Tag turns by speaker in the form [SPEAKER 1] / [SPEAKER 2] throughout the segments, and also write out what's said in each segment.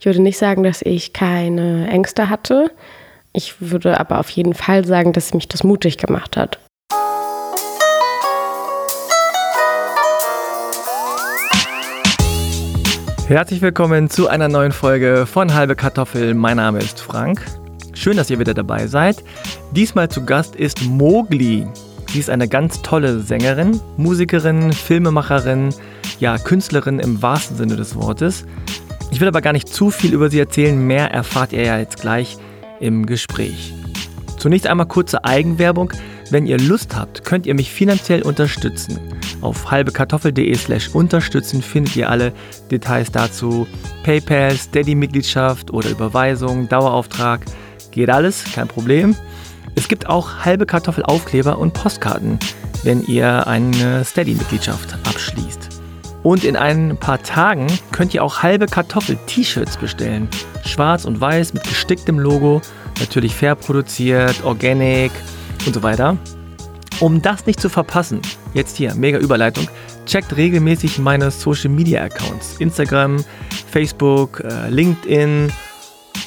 [SPEAKER 1] Ich würde nicht sagen, dass ich keine Ängste hatte. Ich würde aber auf jeden Fall sagen, dass mich das mutig gemacht hat.
[SPEAKER 2] Herzlich willkommen zu einer neuen Folge von Halbe Kartoffel. Mein Name ist Frank. Schön, dass ihr wieder dabei seid. Diesmal zu Gast ist Mogli. Sie ist eine ganz tolle Sängerin, Musikerin, Filmemacherin, ja, Künstlerin im wahrsten Sinne des Wortes. Ich will aber gar nicht zu viel über sie erzählen, mehr erfahrt ihr ja jetzt gleich im Gespräch. Zunächst einmal kurze Eigenwerbung. Wenn ihr Lust habt, könnt ihr mich finanziell unterstützen. Auf halbekartoffel.de slash unterstützen findet ihr alle Details dazu. PayPal, Steady-Mitgliedschaft oder Überweisung, Dauerauftrag. Geht alles, kein Problem. Es gibt auch halbe Kartoffelaufkleber und Postkarten, wenn ihr eine Steady-Mitgliedschaft abschließt. Und in ein paar Tagen könnt ihr auch halbe Kartoffel-T-Shirts bestellen. Schwarz und weiß mit gesticktem Logo, natürlich fair produziert, organic und so weiter. Um das nicht zu verpassen, jetzt hier, mega Überleitung, checkt regelmäßig meine Social Media Accounts. Instagram, Facebook, äh, LinkedIn,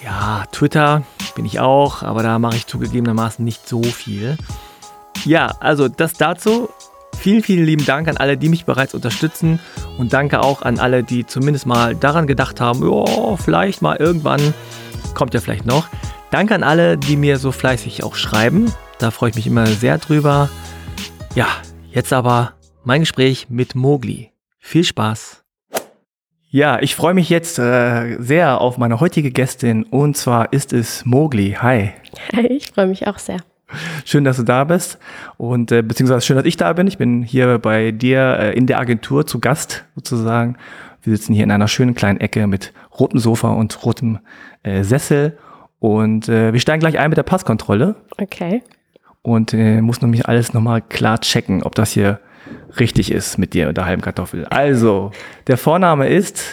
[SPEAKER 2] ja, Twitter bin ich auch, aber da mache ich zugegebenermaßen nicht so viel. Ja, also das dazu. Vielen, vielen lieben Dank an alle, die mich bereits unterstützen und danke auch an alle, die zumindest mal daran gedacht haben, ja, vielleicht mal irgendwann, kommt ja vielleicht noch. Danke an alle, die mir so fleißig auch schreiben. Da freue ich mich immer sehr drüber. Ja, jetzt aber mein Gespräch mit Mogli. Viel Spaß. Ja, ich freue mich jetzt äh, sehr auf meine heutige Gästin und zwar ist es Mogli. Hi.
[SPEAKER 1] Hi, ich freue mich auch sehr.
[SPEAKER 2] Schön, dass du da bist und äh, beziehungsweise schön, dass ich da bin. Ich bin hier bei dir äh, in der Agentur zu Gast sozusagen. Wir sitzen hier in einer schönen kleinen Ecke mit rotem Sofa und rotem äh, Sessel und äh, wir steigen gleich ein mit der Passkontrolle.
[SPEAKER 1] Okay.
[SPEAKER 2] Und äh, muss nämlich alles nochmal klar checken, ob das hier richtig ist mit dir und der halben Kartoffel. Also, der Vorname ist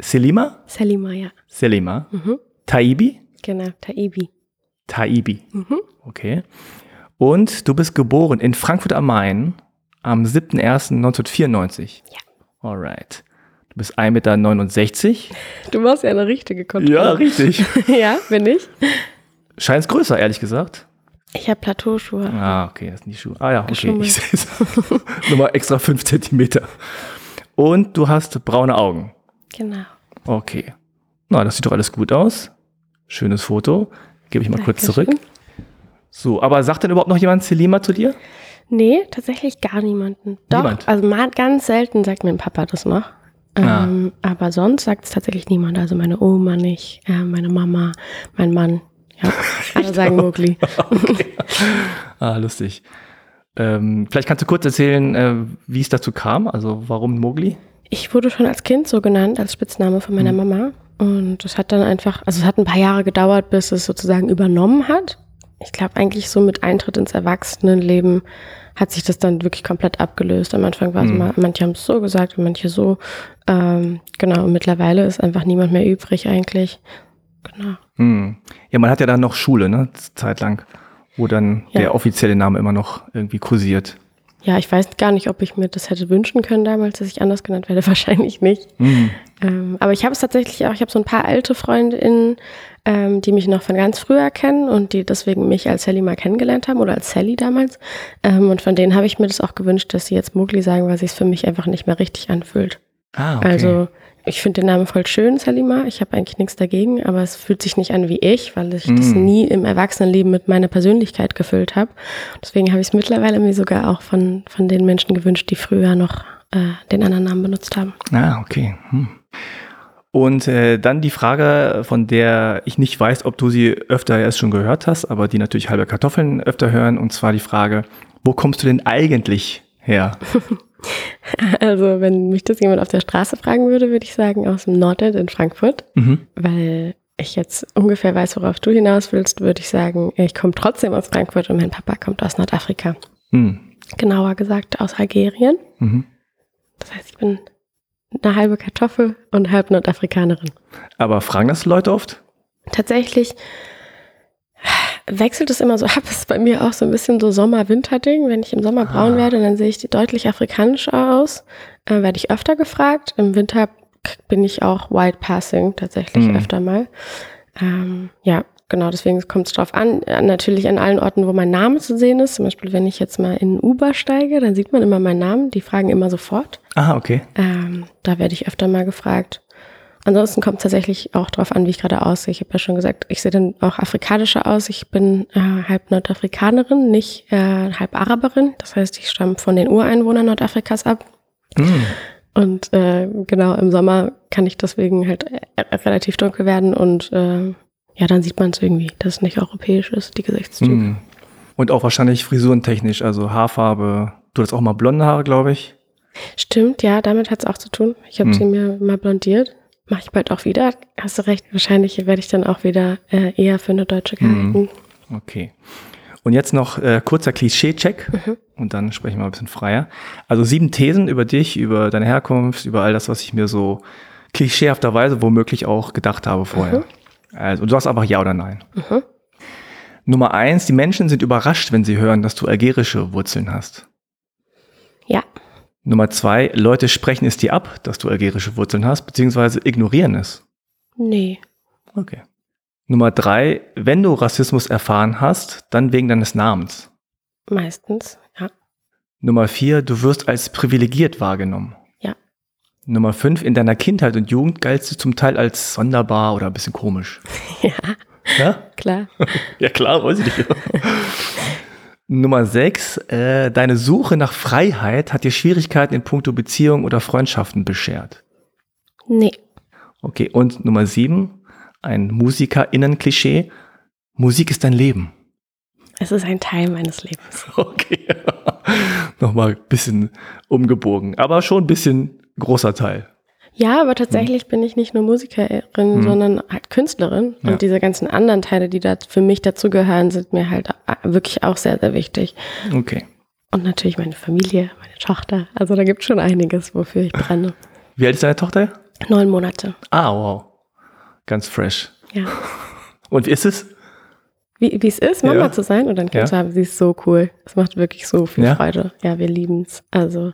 [SPEAKER 2] Selima?
[SPEAKER 1] Selima, ja.
[SPEAKER 2] Selima. Mhm. Taibi?
[SPEAKER 1] Genau, Taibi.
[SPEAKER 2] Taibi. Mhm. Okay. Und du bist geboren in Frankfurt am Main am 7.01.1994.
[SPEAKER 1] Ja.
[SPEAKER 2] Alright. Du bist 1,69 Meter.
[SPEAKER 1] Du machst ja eine richtige Kontrolle.
[SPEAKER 2] Ja, richtig.
[SPEAKER 1] ja, bin ich.
[SPEAKER 2] Scheint größer, ehrlich gesagt.
[SPEAKER 1] Ich habe Plateauschuhe.
[SPEAKER 2] Ah, okay, das sind die Schuhe. Ah ja, okay, ich sehe es. Nochmal extra 5 Zentimeter. Und du hast braune Augen.
[SPEAKER 1] Genau.
[SPEAKER 2] Okay. Na, das sieht doch alles gut aus. Schönes Foto. Gebe ich mal
[SPEAKER 1] Dankeschön.
[SPEAKER 2] kurz zurück. So, aber sagt denn überhaupt noch jemand Selima zu dir?
[SPEAKER 1] Nee, tatsächlich gar niemanden. Doch,
[SPEAKER 2] Niemand?
[SPEAKER 1] also mal ganz selten sagt mein Papa das noch.
[SPEAKER 2] Ah.
[SPEAKER 1] Ähm, aber sonst sagt es tatsächlich niemand. Also meine Oma nicht, äh, meine Mama, mein Mann. Ja, alle sagen Mogli.
[SPEAKER 2] Okay. ah, lustig. Ähm, vielleicht kannst du kurz erzählen, äh, wie es dazu kam, also warum Mogli?
[SPEAKER 1] Ich wurde schon als Kind so genannt, als Spitzname von meiner Mama. Und es hat dann einfach, also es hat ein paar Jahre gedauert, bis es sozusagen übernommen hat. Ich glaube eigentlich so mit Eintritt ins Erwachsenenleben hat sich das dann wirklich komplett abgelöst. Am Anfang war es
[SPEAKER 2] Mhm.
[SPEAKER 1] mal, manche haben es so gesagt und manche so. Ähm, genau, und mittlerweile ist einfach niemand mehr übrig eigentlich. Genau.
[SPEAKER 2] Hm. Ja, man hat ja dann noch Schule, ne, Zeit lang, wo dann
[SPEAKER 1] Ja.
[SPEAKER 2] der offizielle Name immer noch irgendwie kursiert.
[SPEAKER 1] Ja, ich weiß gar nicht, ob ich mir das hätte wünschen können damals, dass ich anders genannt werde. Wahrscheinlich nicht.
[SPEAKER 2] Hm.
[SPEAKER 1] Ähm, aber ich habe es tatsächlich auch, ich habe so ein paar alte FreundInnen, ähm, die mich noch von ganz früher kennen und die deswegen mich als Sally mal kennengelernt haben oder als Sally damals. Ähm, und von denen habe ich mir das auch gewünscht, dass sie jetzt Mogli sagen, weil sich es für mich einfach nicht mehr richtig anfühlt.
[SPEAKER 2] Ah, okay.
[SPEAKER 1] Also ich finde den Namen voll schön, Salima. Ich habe eigentlich nichts dagegen, aber es fühlt sich nicht an wie ich, weil ich das
[SPEAKER 2] Mm.
[SPEAKER 1] nie im Erwachsenenleben mit meiner Persönlichkeit gefüllt habe. Deswegen habe ich es mittlerweile mir sogar auch von, von den Menschen gewünscht, die früher noch äh, den anderen Namen benutzt haben.
[SPEAKER 2] Ah, okay. Hm. Und äh, dann die Frage, von der ich nicht weiß, ob du sie öfter erst schon gehört hast, aber die natürlich halbe Kartoffeln öfter hören, und zwar die Frage, wo kommst du denn eigentlich her?
[SPEAKER 1] Also, wenn mich das jemand auf der Straße fragen würde, würde ich sagen, aus dem Nordend in Frankfurt.
[SPEAKER 2] Mhm.
[SPEAKER 1] Weil ich jetzt ungefähr weiß, worauf du hinaus willst, würde ich sagen, ich komme trotzdem aus Frankfurt und mein Papa kommt aus Nordafrika.
[SPEAKER 2] Hm.
[SPEAKER 1] Genauer gesagt aus Algerien.
[SPEAKER 2] Mhm.
[SPEAKER 1] Das heißt, ich bin eine halbe Kartoffel und halb Nordafrikanerin.
[SPEAKER 2] Aber fragen das Leute oft?
[SPEAKER 1] Tatsächlich wechselt es immer so ab. Es ist bei mir auch so ein bisschen so Sommer-Winter-Ding. Wenn ich im Sommer braun
[SPEAKER 2] Ah.
[SPEAKER 1] werde, dann sehe ich deutlich afrikanischer aus. Äh, werde ich öfter gefragt. Im Winter bin ich auch White Passing tatsächlich
[SPEAKER 2] Mhm.
[SPEAKER 1] öfter mal. Ähm, ja, genau, deswegen kommt es drauf an. Äh, Natürlich an allen Orten, wo mein Name zu sehen ist. Zum Beispiel, wenn ich jetzt mal in Uber steige, dann sieht man immer meinen Namen. Die fragen immer sofort.
[SPEAKER 2] Ah, okay.
[SPEAKER 1] Ähm, da werde ich öfter mal gefragt. Ansonsten kommt es tatsächlich auch darauf an, wie ich gerade aussehe. Ich habe ja schon gesagt, ich sehe dann auch afrikanischer aus. Ich bin äh, halb Nordafrikanerin, nicht äh, halb Araberin. Das heißt, ich stamme von den Ureinwohnern Nordafrikas ab.
[SPEAKER 2] Hm.
[SPEAKER 1] Und äh, genau, im Sommer kann ich deswegen halt äh, relativ dunkel werden und äh, ja, dann sieht man es irgendwie, dass es nicht europäisch ist, die Gesichtszüge.
[SPEAKER 2] Hm. Und auch wahrscheinlich frisurentechnisch, also Haarfarbe. Du hast auch mal blonde Haare, glaube ich.
[SPEAKER 1] Stimmt, ja, damit hat es auch zu tun. Ich habe
[SPEAKER 2] Hm.
[SPEAKER 1] sie mir mal blondiert. Mache ich bald auch wieder. Hast du recht, wahrscheinlich werde ich dann auch wieder äh, eher für eine Deutsche
[SPEAKER 2] Mhm.
[SPEAKER 1] gehalten.
[SPEAKER 2] Okay. Und jetzt noch äh, kurzer Klischee-Check
[SPEAKER 1] Mhm.
[SPEAKER 2] und dann sprechen wir mal ein bisschen freier. Also sieben Thesen über dich, über deine Herkunft, über all das, was ich mir so klischeehafterweise womöglich auch gedacht habe vorher. Also, und du sagst einfach ja oder nein.
[SPEAKER 1] Mhm.
[SPEAKER 2] Nummer eins, die Menschen sind überrascht, wenn sie hören, dass du algerische Wurzeln hast. Nummer zwei, Leute sprechen es dir ab, dass du algerische Wurzeln hast, beziehungsweise ignorieren es.
[SPEAKER 1] nee.
[SPEAKER 2] Okay. Nummer drei, wenn du Rassismus erfahren hast, dann wegen deines Namens.
[SPEAKER 1] Meistens, ja.
[SPEAKER 2] Nummer vier, du wirst als privilegiert wahrgenommen.
[SPEAKER 1] Ja.
[SPEAKER 2] Nummer fünf, in deiner Kindheit und Jugend galtst du zum Teil als sonderbar oder ein bisschen komisch.
[SPEAKER 1] Ja,
[SPEAKER 2] Ja?
[SPEAKER 1] klar.
[SPEAKER 2] Ja klar, weiß ich nicht. Nummer sechs, äh, deine Suche nach Freiheit hat dir Schwierigkeiten in puncto Beziehung oder Freundschaften beschert.
[SPEAKER 1] Nee.
[SPEAKER 2] Okay, und Nummer sieben, ein MusikerInnen-Klischee. Musik ist dein Leben.
[SPEAKER 1] Es ist ein Teil meines Lebens.
[SPEAKER 2] Okay. Nochmal ein bisschen umgebogen, aber schon ein bisschen großer Teil.
[SPEAKER 1] Ja, aber tatsächlich bin ich nicht nur Musikerin,
[SPEAKER 2] Hm.
[SPEAKER 1] sondern halt Künstlerin.
[SPEAKER 2] Ja.
[SPEAKER 1] Und diese ganzen anderen Teile, die da für mich dazugehören, sind mir halt wirklich auch sehr, sehr wichtig.
[SPEAKER 2] Okay.
[SPEAKER 1] Und natürlich meine Familie, meine Tochter. Also da gibt es schon einiges, wofür ich brenne.
[SPEAKER 2] Wie alt ist deine Tochter?
[SPEAKER 1] Neun Monate.
[SPEAKER 2] Ah, wow. Ganz fresh.
[SPEAKER 1] Ja.
[SPEAKER 2] Und wie ist es?
[SPEAKER 1] Wie wie es ist, Mama
[SPEAKER 2] Ja.
[SPEAKER 1] zu sein und ein Kind
[SPEAKER 2] Ja.
[SPEAKER 1] zu haben, sie ist so cool. Es macht wirklich so viel
[SPEAKER 2] Ja.
[SPEAKER 1] Freude. Ja, wir lieben es. Also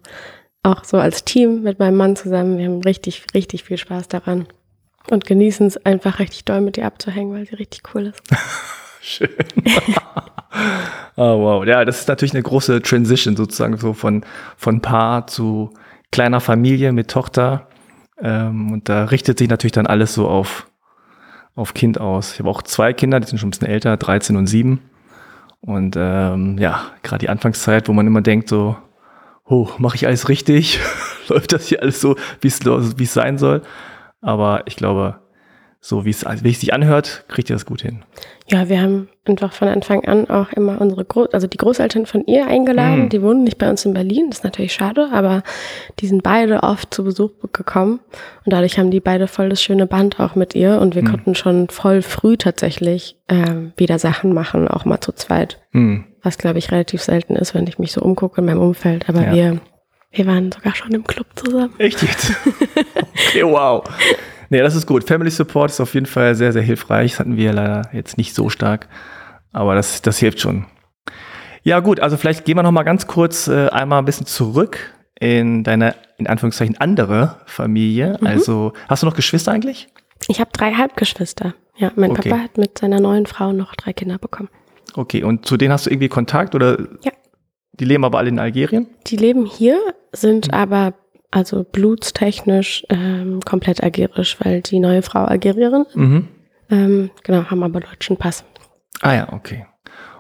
[SPEAKER 1] auch so als Team mit meinem Mann zusammen. Wir haben richtig, richtig viel Spaß daran. Und genießen es einfach richtig doll mit ihr abzuhängen, weil sie richtig cool ist.
[SPEAKER 2] Schön. oh, wow. Ja, das ist natürlich eine große Transition sozusagen so von, von Paar zu kleiner Familie mit Tochter. Ähm, und da richtet sich natürlich dann alles so auf, auf Kind aus. Ich habe auch zwei Kinder, die sind schon ein bisschen älter, 13 und 7. Und ähm, ja, gerade die Anfangszeit, wo man immer denkt so, oh, mache ich alles richtig? Läuft das hier alles so, wie es sein soll? Aber ich glaube, so wie es wie es sich anhört, kriegt ihr das gut hin.
[SPEAKER 1] Ja, wir haben einfach von Anfang an auch immer unsere Gro also die Großeltern von ihr eingeladen.
[SPEAKER 2] Mhm.
[SPEAKER 1] Die wohnen nicht bei uns in Berlin, das ist natürlich schade, aber die sind beide oft zu Besuch gekommen und dadurch haben die beide voll das schöne Band auch mit ihr und wir
[SPEAKER 2] Mhm.
[SPEAKER 1] konnten schon voll früh tatsächlich ähm, wieder Sachen machen, auch mal zu zweit,
[SPEAKER 2] Hm.
[SPEAKER 1] Was glaube ich relativ selten ist, wenn ich mich so umgucke in meinem Umfeld. Aber
[SPEAKER 2] Ja.
[SPEAKER 1] wir wir waren sogar schon im Club zusammen.
[SPEAKER 2] Echt jetzt? okay, wow. Nee, das ist gut. Family Support ist auf jeden Fall sehr, sehr hilfreich. Das hatten wir leider jetzt nicht so stark, aber das, das hilft schon. Ja, gut, also vielleicht gehen wir noch mal ganz kurz äh, einmal ein bisschen zurück in deine, in Anführungszeichen, andere Familie.
[SPEAKER 1] Mhm.
[SPEAKER 2] Also, hast du noch Geschwister eigentlich?
[SPEAKER 1] Ich habe drei Halbgeschwister. Ja, mein
[SPEAKER 2] Okay.
[SPEAKER 1] Papa hat mit seiner neuen Frau noch drei Kinder bekommen.
[SPEAKER 2] Okay, und zu denen hast du irgendwie Kontakt oder?
[SPEAKER 1] Ja.
[SPEAKER 2] Die leben aber alle in Algerien?
[SPEAKER 1] Die leben hier, sind
[SPEAKER 2] Mhm.
[SPEAKER 1] aber also blutstechnisch ähm, komplett algerisch, weil die neue Frau Algerierin,
[SPEAKER 2] Mhm.
[SPEAKER 1] ähm, genau, haben aber deutschen Pass.
[SPEAKER 2] Ah ja, okay.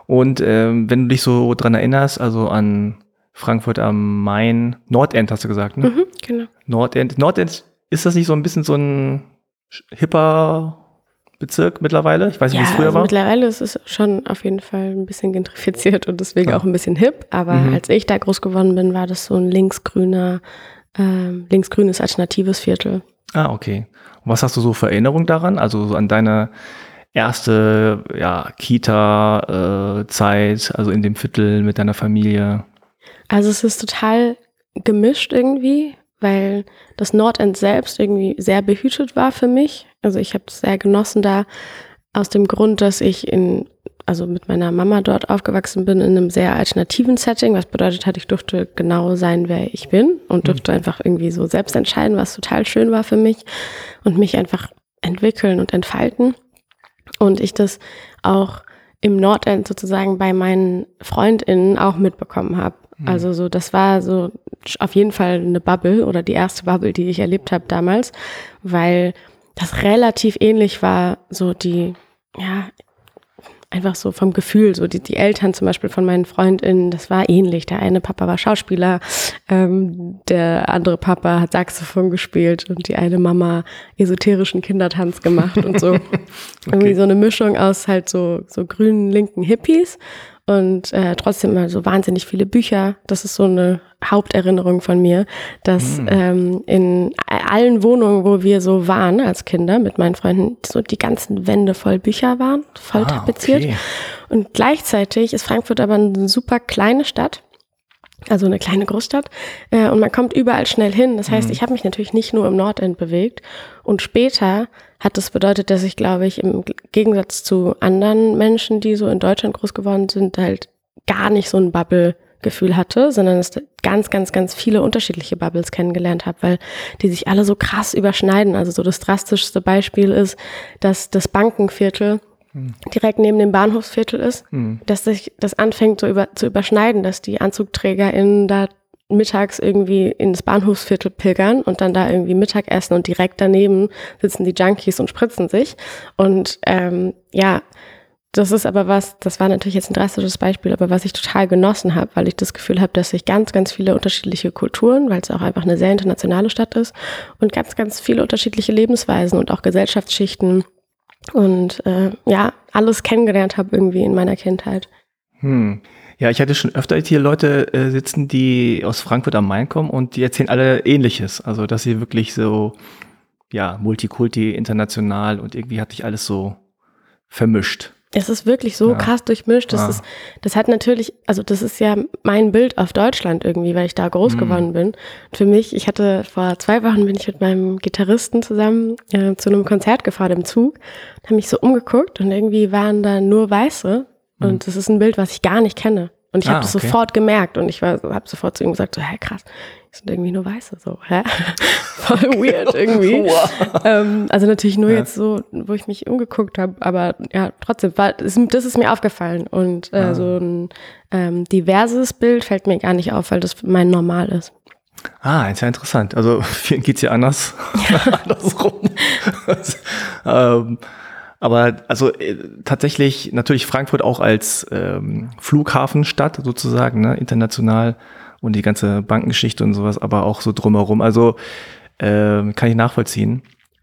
[SPEAKER 2] Und ähm, wenn du dich so dran erinnerst, also an Frankfurt am Main, Nordend hast du gesagt, ne?
[SPEAKER 1] Mhm, genau.
[SPEAKER 2] Nordend. Nordend, ist das nicht so ein bisschen so ein hipper Bezirk mittlerweile? Ich weiß nicht, wie
[SPEAKER 1] Ja,
[SPEAKER 2] es früher
[SPEAKER 1] also
[SPEAKER 2] war.
[SPEAKER 1] mittlerweile ist es schon auf jeden Fall ein bisschen gentrifiziert und deswegen
[SPEAKER 2] Ah.
[SPEAKER 1] auch ein bisschen hip. Aber
[SPEAKER 2] Mhm.
[SPEAKER 1] als ich da groß geworden bin, war das so ein linksgrüner, ähm, linksgrünes alternatives Viertel.
[SPEAKER 2] Ah, okay. Und was hast du so für Erinnerungen daran? Also so an deine erste ja, Kita-Zeit, also in dem Viertel mit deiner Familie.
[SPEAKER 1] Also es ist total gemischt irgendwie, weil das Nordend selbst irgendwie sehr behütet war für mich. Also ich habe es sehr genossen da aus dem Grund, dass ich in also mit meiner Mama dort aufgewachsen bin in einem sehr alternativen Setting, was bedeutet hat, ich durfte genau sein, wer ich bin und durfte mhm. einfach irgendwie so selbst entscheiden, was total schön war für mich und mich einfach entwickeln und entfalten. Und ich das auch im Nordend sozusagen bei meinen FreundInnen auch mitbekommen habe. Mhm. Also so, das war so auf jeden Fall eine Bubble oder die erste Bubble, die ich erlebt habe damals, weil das relativ ähnlich war, so die, ja, einfach so vom Gefühl, so die, die Eltern zum Beispiel von meinen FreundInnen, das war ähnlich. Der eine Papa war Schauspieler, ähm, der andere Papa hat Saxophon gespielt und die eine Mama esoterischen Kindertanz gemacht und so. okay. Irgendwie so eine Mischung aus halt so, so grünen, linken Hippies und äh, trotzdem immer so wahnsinnig viele Bücher. Das ist so eine Haupterinnerung von mir, dass mhm. ähm, in allen Wohnungen, wo wir so waren als Kinder mit meinen Freunden, so die ganzen Wände voll Bücher waren, voll ah, tapeziert. Okay. Und gleichzeitig ist Frankfurt aber eine super kleine Stadt also eine kleine Großstadt. Äh, und man kommt überall schnell hin. Das heißt, mhm. ich habe mich natürlich nicht nur im Nordend bewegt. Und später hat das bedeutet, dass ich, glaube ich, im Gegensatz zu anderen Menschen, die so in Deutschland groß geworden sind, halt gar nicht so ein Bubble-Gefühl hatte, sondern es ganz, ganz, ganz viele unterschiedliche Bubbles kennengelernt habe, weil die sich alle so krass überschneiden. Also so das drastischste Beispiel ist, dass das Bankenviertel direkt neben dem Bahnhofsviertel ist, mhm. dass sich das anfängt so über, zu überschneiden, dass die AnzugträgerInnen da mittags irgendwie ins Bahnhofsviertel pilgern und dann da irgendwie Mittag essen und direkt daneben sitzen die Junkies und spritzen sich. Und ähm, ja, das ist aber was, das war natürlich jetzt ein drastisches Beispiel, aber was ich total genossen habe, weil ich das Gefühl habe, dass sich ganz, ganz viele unterschiedliche Kulturen, weil es auch einfach eine sehr internationale Stadt ist und ganz, ganz viele unterschiedliche Lebensweisen und auch Gesellschaftsschichten und äh, ja, alles kennengelernt habe irgendwie in meiner Kindheit.
[SPEAKER 2] Hm. Ja, ich hatte schon öfter hier Leute äh, sitzen, die aus Frankfurt am Main kommen und die erzählen alle Ähnliches. Also, dass sie wirklich so, ja, Multikulti, international und irgendwie hat sich alles so vermischt.
[SPEAKER 1] Es ist wirklich so ja. krass durchmischt. Das, ja. ist, das hat natürlich, also das ist ja mein Bild auf Deutschland irgendwie, weil ich da groß mhm. geworden bin. Und für mich, ich hatte vor zwei Wochen bin ich mit meinem Gitarristen zusammen äh, zu einem Konzert gefahren im Zug und habe mich so umgeguckt und irgendwie waren da nur Weiße. Mhm. Und das ist ein Bild, was ich gar nicht kenne. Und ich ah, habe das okay. sofort gemerkt und ich habe sofort zu ihm gesagt, so, hä, krass, sind irgendwie nur Weiße, so, hä? Voll weird irgendwie. wow. ähm, also natürlich nur ja. jetzt so, wo ich mich umgeguckt habe, aber ja, trotzdem, war, das, das ist mir aufgefallen und äh, ah. so ein ähm, diverses Bild fällt mir gar nicht auf, weil das mein Normal ist.
[SPEAKER 2] Ah, ist ja interessant. Also vielen geht's ja anders, ja. andersrum. ähm, aber also äh, tatsächlich natürlich Frankfurt auch als ähm, Flughafenstadt sozusagen, ne, international und die ganze Bankengeschichte und sowas, aber auch so drumherum. Also äh, kann ich nachvollziehen.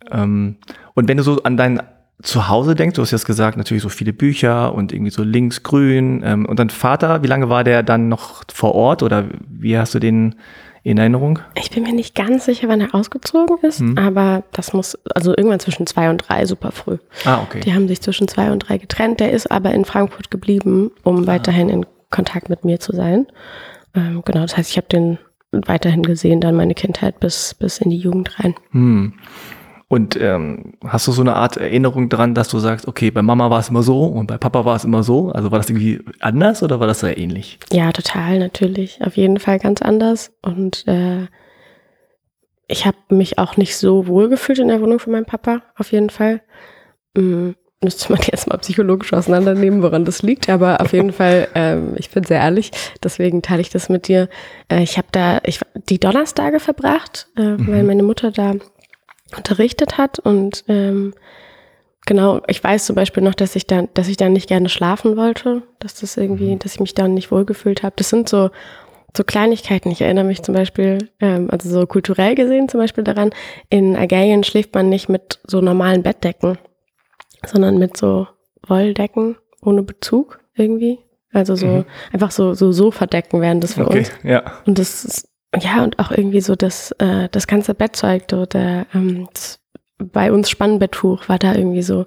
[SPEAKER 2] Ähm, und wenn du so an dein Zuhause denkst, du hast jetzt gesagt, natürlich so viele Bücher und irgendwie so links-grün. Ähm, und dein Vater, wie lange war der dann noch vor Ort oder wie hast du den in Erinnerung?
[SPEAKER 1] Ich bin mir nicht ganz sicher, wann er ausgezogen ist, hm. aber das muss, also irgendwann zwischen zwei und drei, super früh.
[SPEAKER 2] Ah, okay.
[SPEAKER 1] Die haben sich zwischen zwei und drei getrennt. Der ist aber in Frankfurt geblieben, um ah. weiterhin in Kontakt mit mir zu sein. Ähm, genau, das heißt, ich habe den weiterhin gesehen, dann meine Kindheit bis, bis in die Jugend rein.
[SPEAKER 2] Hm. Und ähm, hast du so eine Art Erinnerung dran, dass du sagst, okay, bei Mama war es immer so und bei Papa war es immer so? Also war das irgendwie anders oder war das sehr ähnlich?
[SPEAKER 1] Ja, total, natürlich. Auf jeden Fall ganz anders. Und äh, ich habe mich auch nicht so wohl gefühlt in der Wohnung von meinem Papa, auf jeden Fall. Mhm. Müsste man jetzt mal psychologisch auseinandernehmen, woran das liegt, aber auf jeden Fall, ähm, ich bin sehr ehrlich, deswegen teile ich das mit dir. Äh, ich habe da ich, die Donnerstage verbracht, äh, mhm. weil meine Mutter da unterrichtet hat und ähm, genau, ich weiß zum Beispiel noch, dass ich dann, dass ich dann nicht gerne schlafen wollte, dass das irgendwie, mhm. dass ich mich dann nicht wohlgefühlt habe. Das sind so so Kleinigkeiten. Ich erinnere mich zum Beispiel, ähm, also so kulturell gesehen zum Beispiel daran, in Algerien schläft man nicht mit so normalen Bettdecken, sondern mit so Wolldecken ohne Bezug irgendwie. Also so mhm. einfach so so Sofadecken wären das für okay, uns.
[SPEAKER 2] Ja.
[SPEAKER 1] Und das ist ja, und auch irgendwie so das, äh, das ganze Bettzeug, so der, ähm, bei uns Spannbetttuch war da irgendwie so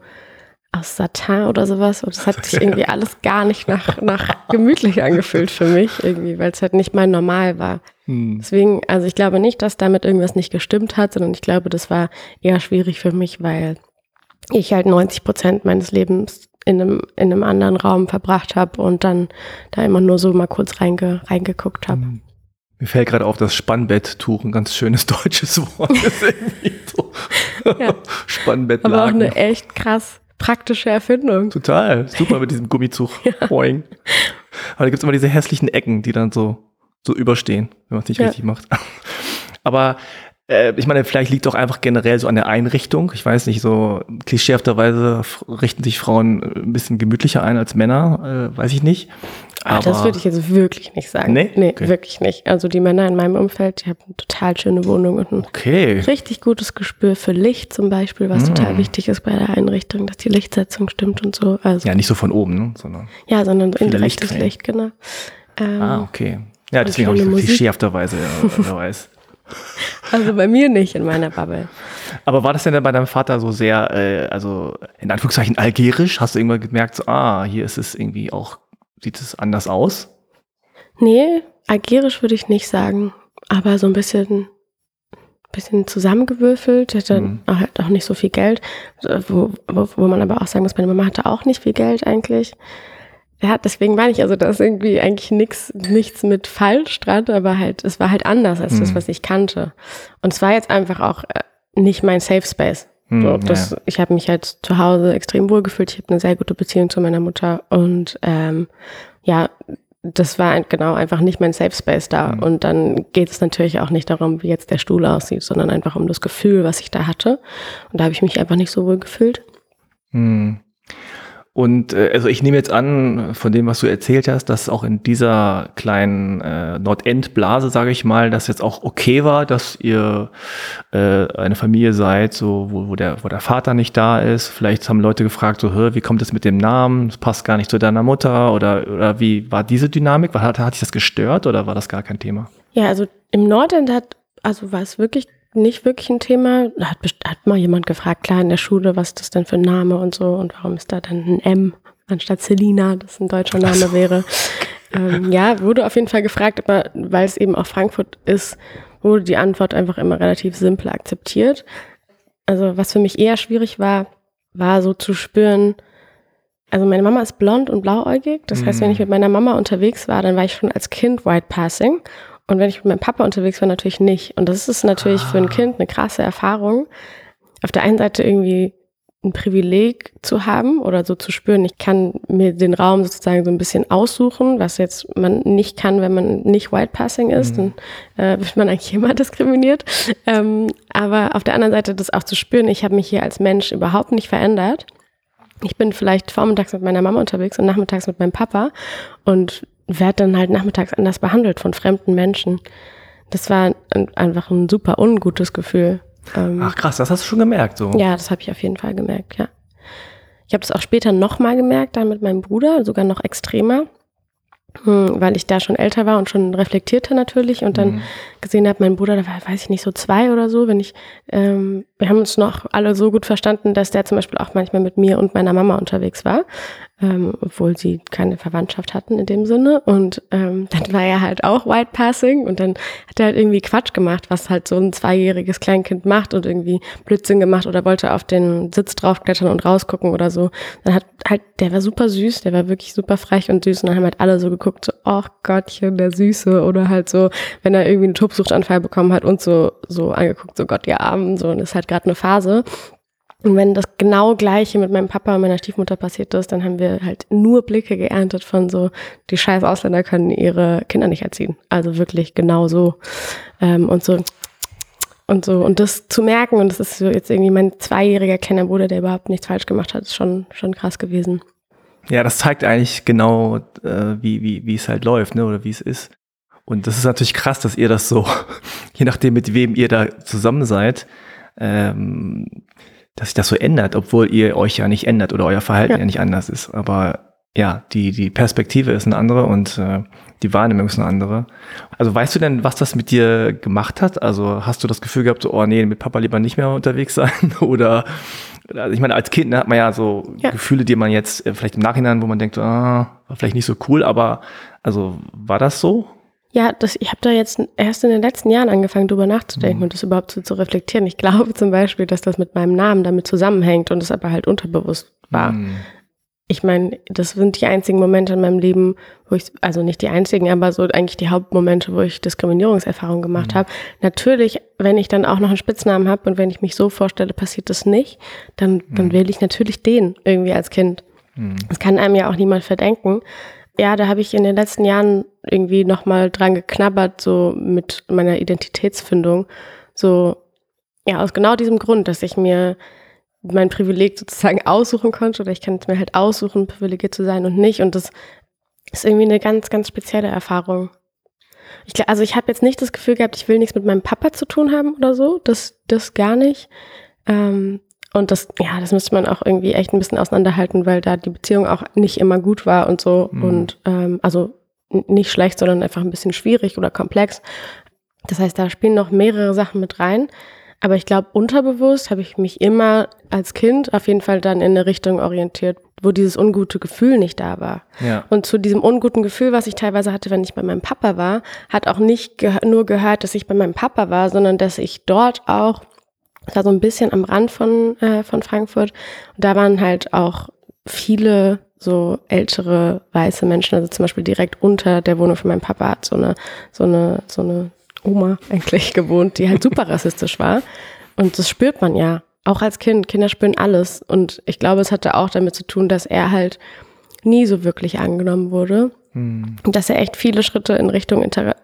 [SPEAKER 1] aus Satin oder sowas. Und das hat sich irgendwie alles gar nicht nach, nach gemütlich angefühlt für mich irgendwie, weil es halt nicht mal normal war. Hm. Deswegen, also ich glaube nicht, dass damit irgendwas nicht gestimmt hat, sondern ich glaube, das war eher schwierig für mich, weil ich halt 90 Prozent meines Lebens in einem, in einem anderen Raum verbracht habe und dann da immer nur so mal kurz reinge, reingeguckt habe. Mhm.
[SPEAKER 2] Mir fällt gerade auf, dass Spannbetttuch ein ganz schönes deutsches Wort ist. So.
[SPEAKER 1] ja. Spannbettlaken. Aber auch eine echt krass praktische Erfindung.
[SPEAKER 2] Total. Super mit diesem Gummizug. ja. Boing. Aber da gibt es immer diese hässlichen Ecken, die dann so, so überstehen, wenn man es nicht ja. richtig macht. Aber äh, ich meine, vielleicht liegt doch einfach generell so an der Einrichtung. Ich weiß nicht, so klischeehafterweise richten sich Frauen ein bisschen gemütlicher ein als Männer, äh, weiß ich nicht.
[SPEAKER 1] Aber Ach, das würde ich jetzt wirklich nicht sagen. Nee, nee okay. wirklich nicht. Also die Männer in meinem Umfeld, die haben eine total schöne Wohnung und ein okay. richtig gutes Gespür für Licht zum Beispiel, was mm. total wichtig ist bei der Einrichtung, dass die Lichtsetzung stimmt und so.
[SPEAKER 2] Also, ja, nicht so von oben, ne? sondern
[SPEAKER 1] ja, sondern indirektes Licht, genau.
[SPEAKER 2] Ähm, ah, okay. Ja, deswegen habe ich klischeehafterweise, wer weiß.
[SPEAKER 1] Also bei mir nicht in meiner Bubble.
[SPEAKER 2] Aber war das denn bei deinem Vater so sehr, äh, also in Anführungszeichen algerisch? Hast du irgendwann gemerkt, so, ah, hier ist es irgendwie auch, sieht es anders aus?
[SPEAKER 1] Nee, algerisch würde ich nicht sagen, aber so ein bisschen, bisschen zusammengewürfelt. Hatte mhm. halt auch nicht so viel Geld, wo, wo, wo man aber auch sagen muss, meine Mama hatte auch nicht viel Geld eigentlich ja, deswegen meine ich, also da ist irgendwie eigentlich nix, nichts mit falsch dran, aber halt, es war halt anders als mhm. das, was ich kannte. Und es war jetzt einfach auch äh, nicht mein Safe Space. Mhm, so, das, ja. Ich habe mich halt zu Hause extrem wohl gefühlt. Ich habe eine sehr gute Beziehung zu meiner Mutter und ähm, ja, das war genau einfach nicht mein Safe Space da. Mhm. Und dann geht es natürlich auch nicht darum, wie jetzt der Stuhl aussieht, sondern einfach um das Gefühl, was ich da hatte. Und da habe ich mich einfach nicht so wohl gefühlt.
[SPEAKER 2] Mhm. Und äh, also ich nehme jetzt an, von dem, was du erzählt hast, dass auch in dieser kleinen äh, Nordend-Blase, sage ich mal, dass jetzt auch okay war, dass ihr äh, eine Familie seid, so wo, wo, der, wo der Vater nicht da ist. Vielleicht haben Leute gefragt, so, Hör, wie kommt es mit dem Namen? Das passt gar nicht zu deiner Mutter. Oder, oder wie war diese Dynamik? Hat, hat sich das gestört oder war das gar kein Thema?
[SPEAKER 1] Ja, also im Nordend hat, also war es wirklich nicht wirklich ein Thema. Da hat, hat mal jemand gefragt, klar in der Schule, was ist das denn für ein Name und so und warum ist da dann ein M anstatt Selina, das ein deutscher Name so. wäre. Ähm, ja, wurde auf jeden Fall gefragt, aber weil es eben auch Frankfurt ist, wurde die Antwort einfach immer relativ simpel akzeptiert. Also was für mich eher schwierig war, war so zu spüren, also meine Mama ist blond und blauäugig. Das heißt, wenn ich mm. mit meiner Mama unterwegs war, dann war ich schon als Kind White Passing. Und wenn ich mit meinem Papa unterwegs war, natürlich nicht. Und das ist natürlich ah. für ein ah. Kind eine krasse Erfahrung. Auf der einen Seite irgendwie ein Privileg zu haben oder so zu spüren, ich kann mir den Raum sozusagen so ein bisschen aussuchen, was jetzt man nicht kann, wenn man nicht White Passing ist, mhm. dann äh, wird man eigentlich immer diskriminiert. Ähm, aber auf der anderen Seite das auch zu spüren, ich habe mich hier als Mensch überhaupt nicht verändert. Ich bin vielleicht vormittags mit meiner Mama unterwegs und nachmittags mit meinem Papa und werde dann halt nachmittags anders behandelt von fremden Menschen. Das war einfach ein super ungutes Gefühl.
[SPEAKER 2] Ähm, Ach krass, das hast du schon gemerkt so.
[SPEAKER 1] Ja, das habe ich auf jeden Fall gemerkt, ja. Ich habe das auch später nochmal gemerkt, dann mit meinem Bruder, sogar noch extremer. Hm, weil ich da schon älter war und schon reflektierte natürlich und dann mhm. gesehen habe, mein Bruder, da war, weiß ich nicht, so zwei oder so, wenn ich, ähm, wir haben uns noch alle so gut verstanden, dass der zum Beispiel auch manchmal mit mir und meiner Mama unterwegs war ähm, obwohl sie keine Verwandtschaft hatten in dem Sinne. Und ähm, dann war er halt auch White Passing und dann hat er halt irgendwie Quatsch gemacht, was halt so ein zweijähriges Kleinkind macht und irgendwie Blödsinn gemacht oder wollte auf den Sitz draufklettern und rausgucken oder so. Dann hat halt, der war super süß, der war wirklich super frech und süß und dann haben halt alle so geguckt, so, ach Gottchen, der Süße oder halt so, wenn er irgendwie einen Tobsuchtanfall bekommen hat und so, so angeguckt, so Gott, ihr Armen, so, und ist halt gerade eine Phase. Und wenn das genau gleiche mit meinem Papa und meiner Stiefmutter passiert ist, dann haben wir halt nur Blicke geerntet von so, die scheiß Ausländer können ihre Kinder nicht erziehen. Also wirklich genau so. Ähm, und so und so. Und das zu merken, und das ist so jetzt irgendwie mein zweijähriger kleiner Bruder, der überhaupt nichts falsch gemacht hat, ist schon, schon krass gewesen.
[SPEAKER 2] Ja, das zeigt eigentlich genau, äh, wie, wie, wie es halt läuft, ne, oder wie es ist. Und das ist natürlich krass, dass ihr das so, je nachdem, mit wem ihr da zusammen seid, ähm, dass sich das so ändert, obwohl ihr euch ja nicht ändert oder euer Verhalten ja, ja nicht anders ist. Aber ja, die, die Perspektive ist eine andere und äh, die Wahrnehmung ist eine andere. Also weißt du denn, was das mit dir gemacht hat? Also hast du das Gefühl gehabt, so, oh nee, mit Papa lieber nicht mehr unterwegs sein? Oder also ich meine, als Kind ne, hat man ja so ja. Gefühle, die man jetzt äh, vielleicht im Nachhinein, wo man denkt, ah, war vielleicht nicht so cool, aber also war das so?
[SPEAKER 1] Ja, das, ich habe da jetzt erst in den letzten Jahren angefangen, drüber nachzudenken mhm. und das überhaupt so zu reflektieren. Ich glaube zum Beispiel, dass das mit meinem Namen damit zusammenhängt und es aber halt unterbewusst war. Mhm. ich meine, das sind die einzigen Momente in meinem Leben, wo ich, also nicht die einzigen, aber so eigentlich die Hauptmomente, wo ich Diskriminierungserfahrungen gemacht mhm. habe. Natürlich, wenn ich dann auch noch einen Spitznamen habe und wenn ich mich so vorstelle, passiert das nicht, dann, mhm. dann wähle ich natürlich den irgendwie als Kind. Mhm. Das kann einem ja auch niemand verdenken. Ja, da habe ich in den letzten Jahren irgendwie nochmal dran geknabbert, so mit meiner Identitätsfindung. So, ja, aus genau diesem Grund, dass ich mir mein Privileg sozusagen aussuchen konnte oder ich kann es mir halt aussuchen, privilegiert zu sein und nicht. Und das ist irgendwie eine ganz, ganz spezielle Erfahrung. Ich, also ich habe jetzt nicht das Gefühl gehabt, ich will nichts mit meinem Papa zu tun haben oder so. Das, das gar nicht. Ähm, und das, ja, das müsste man auch irgendwie echt ein bisschen auseinanderhalten, weil da die Beziehung auch nicht immer gut war und so. Mhm. Und ähm, also nicht schlecht, sondern einfach ein bisschen schwierig oder komplex. Das heißt, da spielen noch mehrere Sachen mit rein. Aber ich glaube, unterbewusst habe ich mich immer als Kind auf jeden Fall dann in eine Richtung orientiert, wo dieses ungute Gefühl nicht da war. Ja. Und zu diesem unguten Gefühl, was ich teilweise hatte, wenn ich bei meinem Papa war, hat auch nicht ge nur gehört, dass ich bei meinem Papa war, sondern dass ich dort auch, das war so ein bisschen am Rand von, äh, von Frankfurt, und da waren halt auch viele so ältere weiße Menschen, also zum Beispiel direkt unter der Wohnung von meinem Papa hat so eine, so eine, so eine Oma eigentlich gewohnt, die halt super rassistisch war. Und das spürt man ja, auch als Kind. Kinder spüren alles. Und ich glaube, es hatte auch damit zu tun, dass er halt nie so wirklich angenommen wurde. Hm. Und dass er echt viele Schritte in Richtung Integra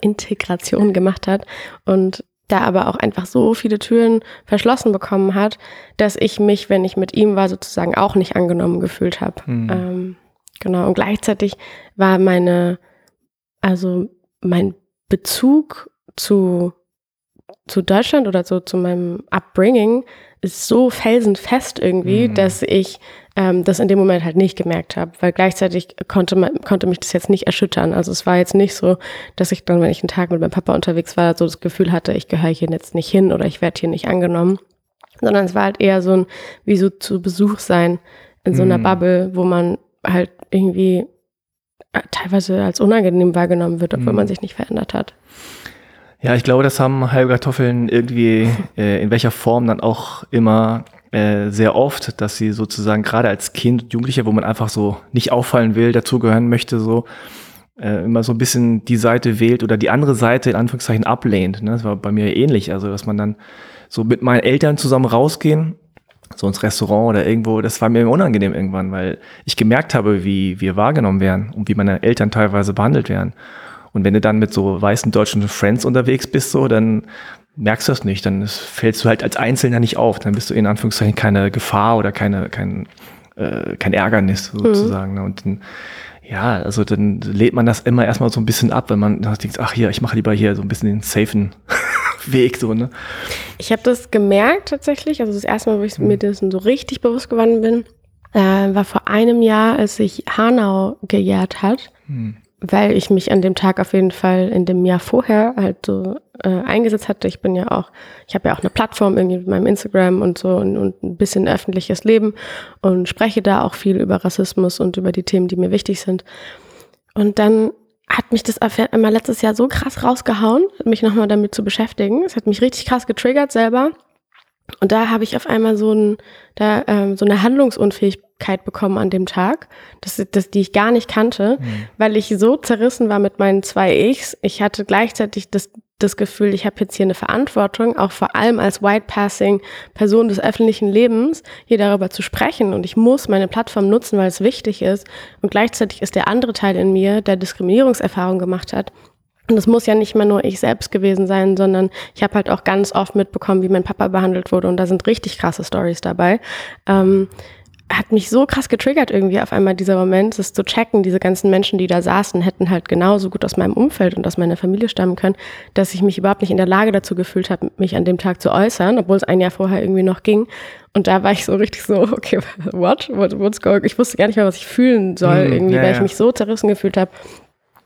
[SPEAKER 1] Integration gemacht hat. Und da aber auch einfach so viele Türen verschlossen bekommen hat, dass ich mich, wenn ich mit ihm war, sozusagen auch nicht angenommen gefühlt habe. Hm. Ähm, genau. Und gleichzeitig war meine, also mein Bezug zu, zu Deutschland oder so zu meinem Upbringing ist so felsenfest irgendwie, mhm. dass ich ähm, das in dem Moment halt nicht gemerkt habe, weil gleichzeitig konnte, man, konnte mich das jetzt nicht erschüttern. Also es war jetzt nicht so, dass ich dann, wenn ich einen Tag mit meinem Papa unterwegs war, so das Gefühl hatte, ich gehöre hier jetzt nicht hin oder ich werde hier nicht angenommen, sondern es war halt eher so ein, wie so zu Besuch sein in so einer mhm. Bubble, wo man halt irgendwie teilweise als unangenehm wahrgenommen wird, obwohl mhm. man sich nicht verändert hat.
[SPEAKER 2] Ja, ich glaube, das haben halbe Kartoffeln irgendwie äh, in welcher Form dann auch immer äh, sehr oft, dass sie sozusagen gerade als Kind, Jugendlicher, wo man einfach so nicht auffallen will, dazugehören möchte, so äh, immer so ein bisschen die Seite wählt oder die andere Seite in Anführungszeichen ablehnt. Ne? Das war bei mir ähnlich, also dass man dann so mit meinen Eltern zusammen rausgehen so ins Restaurant oder irgendwo, das war mir unangenehm irgendwann, weil ich gemerkt habe, wie wir wahrgenommen werden und wie meine Eltern teilweise behandelt werden. Und wenn du dann mit so weißen deutschen Friends unterwegs bist, so, dann merkst du das nicht. Dann fällst du halt als Einzelner nicht auf. Dann bist du in Anführungszeichen keine Gefahr oder keine, kein, äh, kein Ärgernis mhm. sozusagen. Mhm. Und dann, ja, also dann lädt man das immer erstmal so ein bisschen ab, wenn man denkt, ach hier, ich mache lieber hier so ein bisschen den safen Weg, so, ne?
[SPEAKER 1] Ich habe das gemerkt tatsächlich, also das erste Mal, wo ich mhm. mir dessen so richtig bewusst geworden bin, äh, war vor einem Jahr, als sich Hanau gejährt hat, mhm. weil ich mich an dem Tag auf jeden Fall in dem Jahr vorher halt so äh, eingesetzt hatte. Ich bin ja auch, ich habe ja auch eine Plattform irgendwie mit meinem Instagram und so und, und ein bisschen öffentliches Leben und spreche da auch viel über Rassismus und über die Themen, die mir wichtig sind. Und dann hat mich das immer letztes Jahr so krass rausgehauen, mich nochmal damit zu beschäftigen. Es hat mich richtig krass getriggert selber. Und da habe ich auf einmal so, ein, da, ähm, so eine Handlungsunfähigkeit bekommen an dem Tag, das, das, die ich gar nicht kannte, mhm. weil ich so zerrissen war mit meinen zwei Ichs. Ich hatte gleichzeitig das, das Gefühl, ich habe jetzt hier eine Verantwortung, auch vor allem als White Passing Person des öffentlichen Lebens, hier darüber zu sprechen. Und ich muss meine Plattform nutzen, weil es wichtig ist. Und gleichzeitig ist der andere Teil in mir, der Diskriminierungserfahrung gemacht hat. Und es muss ja nicht mehr nur ich selbst gewesen sein, sondern ich habe halt auch ganz oft mitbekommen, wie mein Papa behandelt wurde. Und da sind richtig krasse Stories dabei. Ähm, hat mich so krass getriggert irgendwie auf einmal dieser Moment, das zu checken, diese ganzen Menschen, die da saßen, hätten halt genauso gut aus meinem Umfeld und aus meiner Familie stammen können, dass ich mich überhaupt nicht in der Lage dazu gefühlt habe, mich an dem Tag zu äußern, obwohl es ein Jahr vorher irgendwie noch ging. Und da war ich so richtig so, okay, what? what what's going? Ich wusste gar nicht mehr, was ich fühlen soll, mm, irgendwie, ja, weil ich mich so zerrissen gefühlt habe.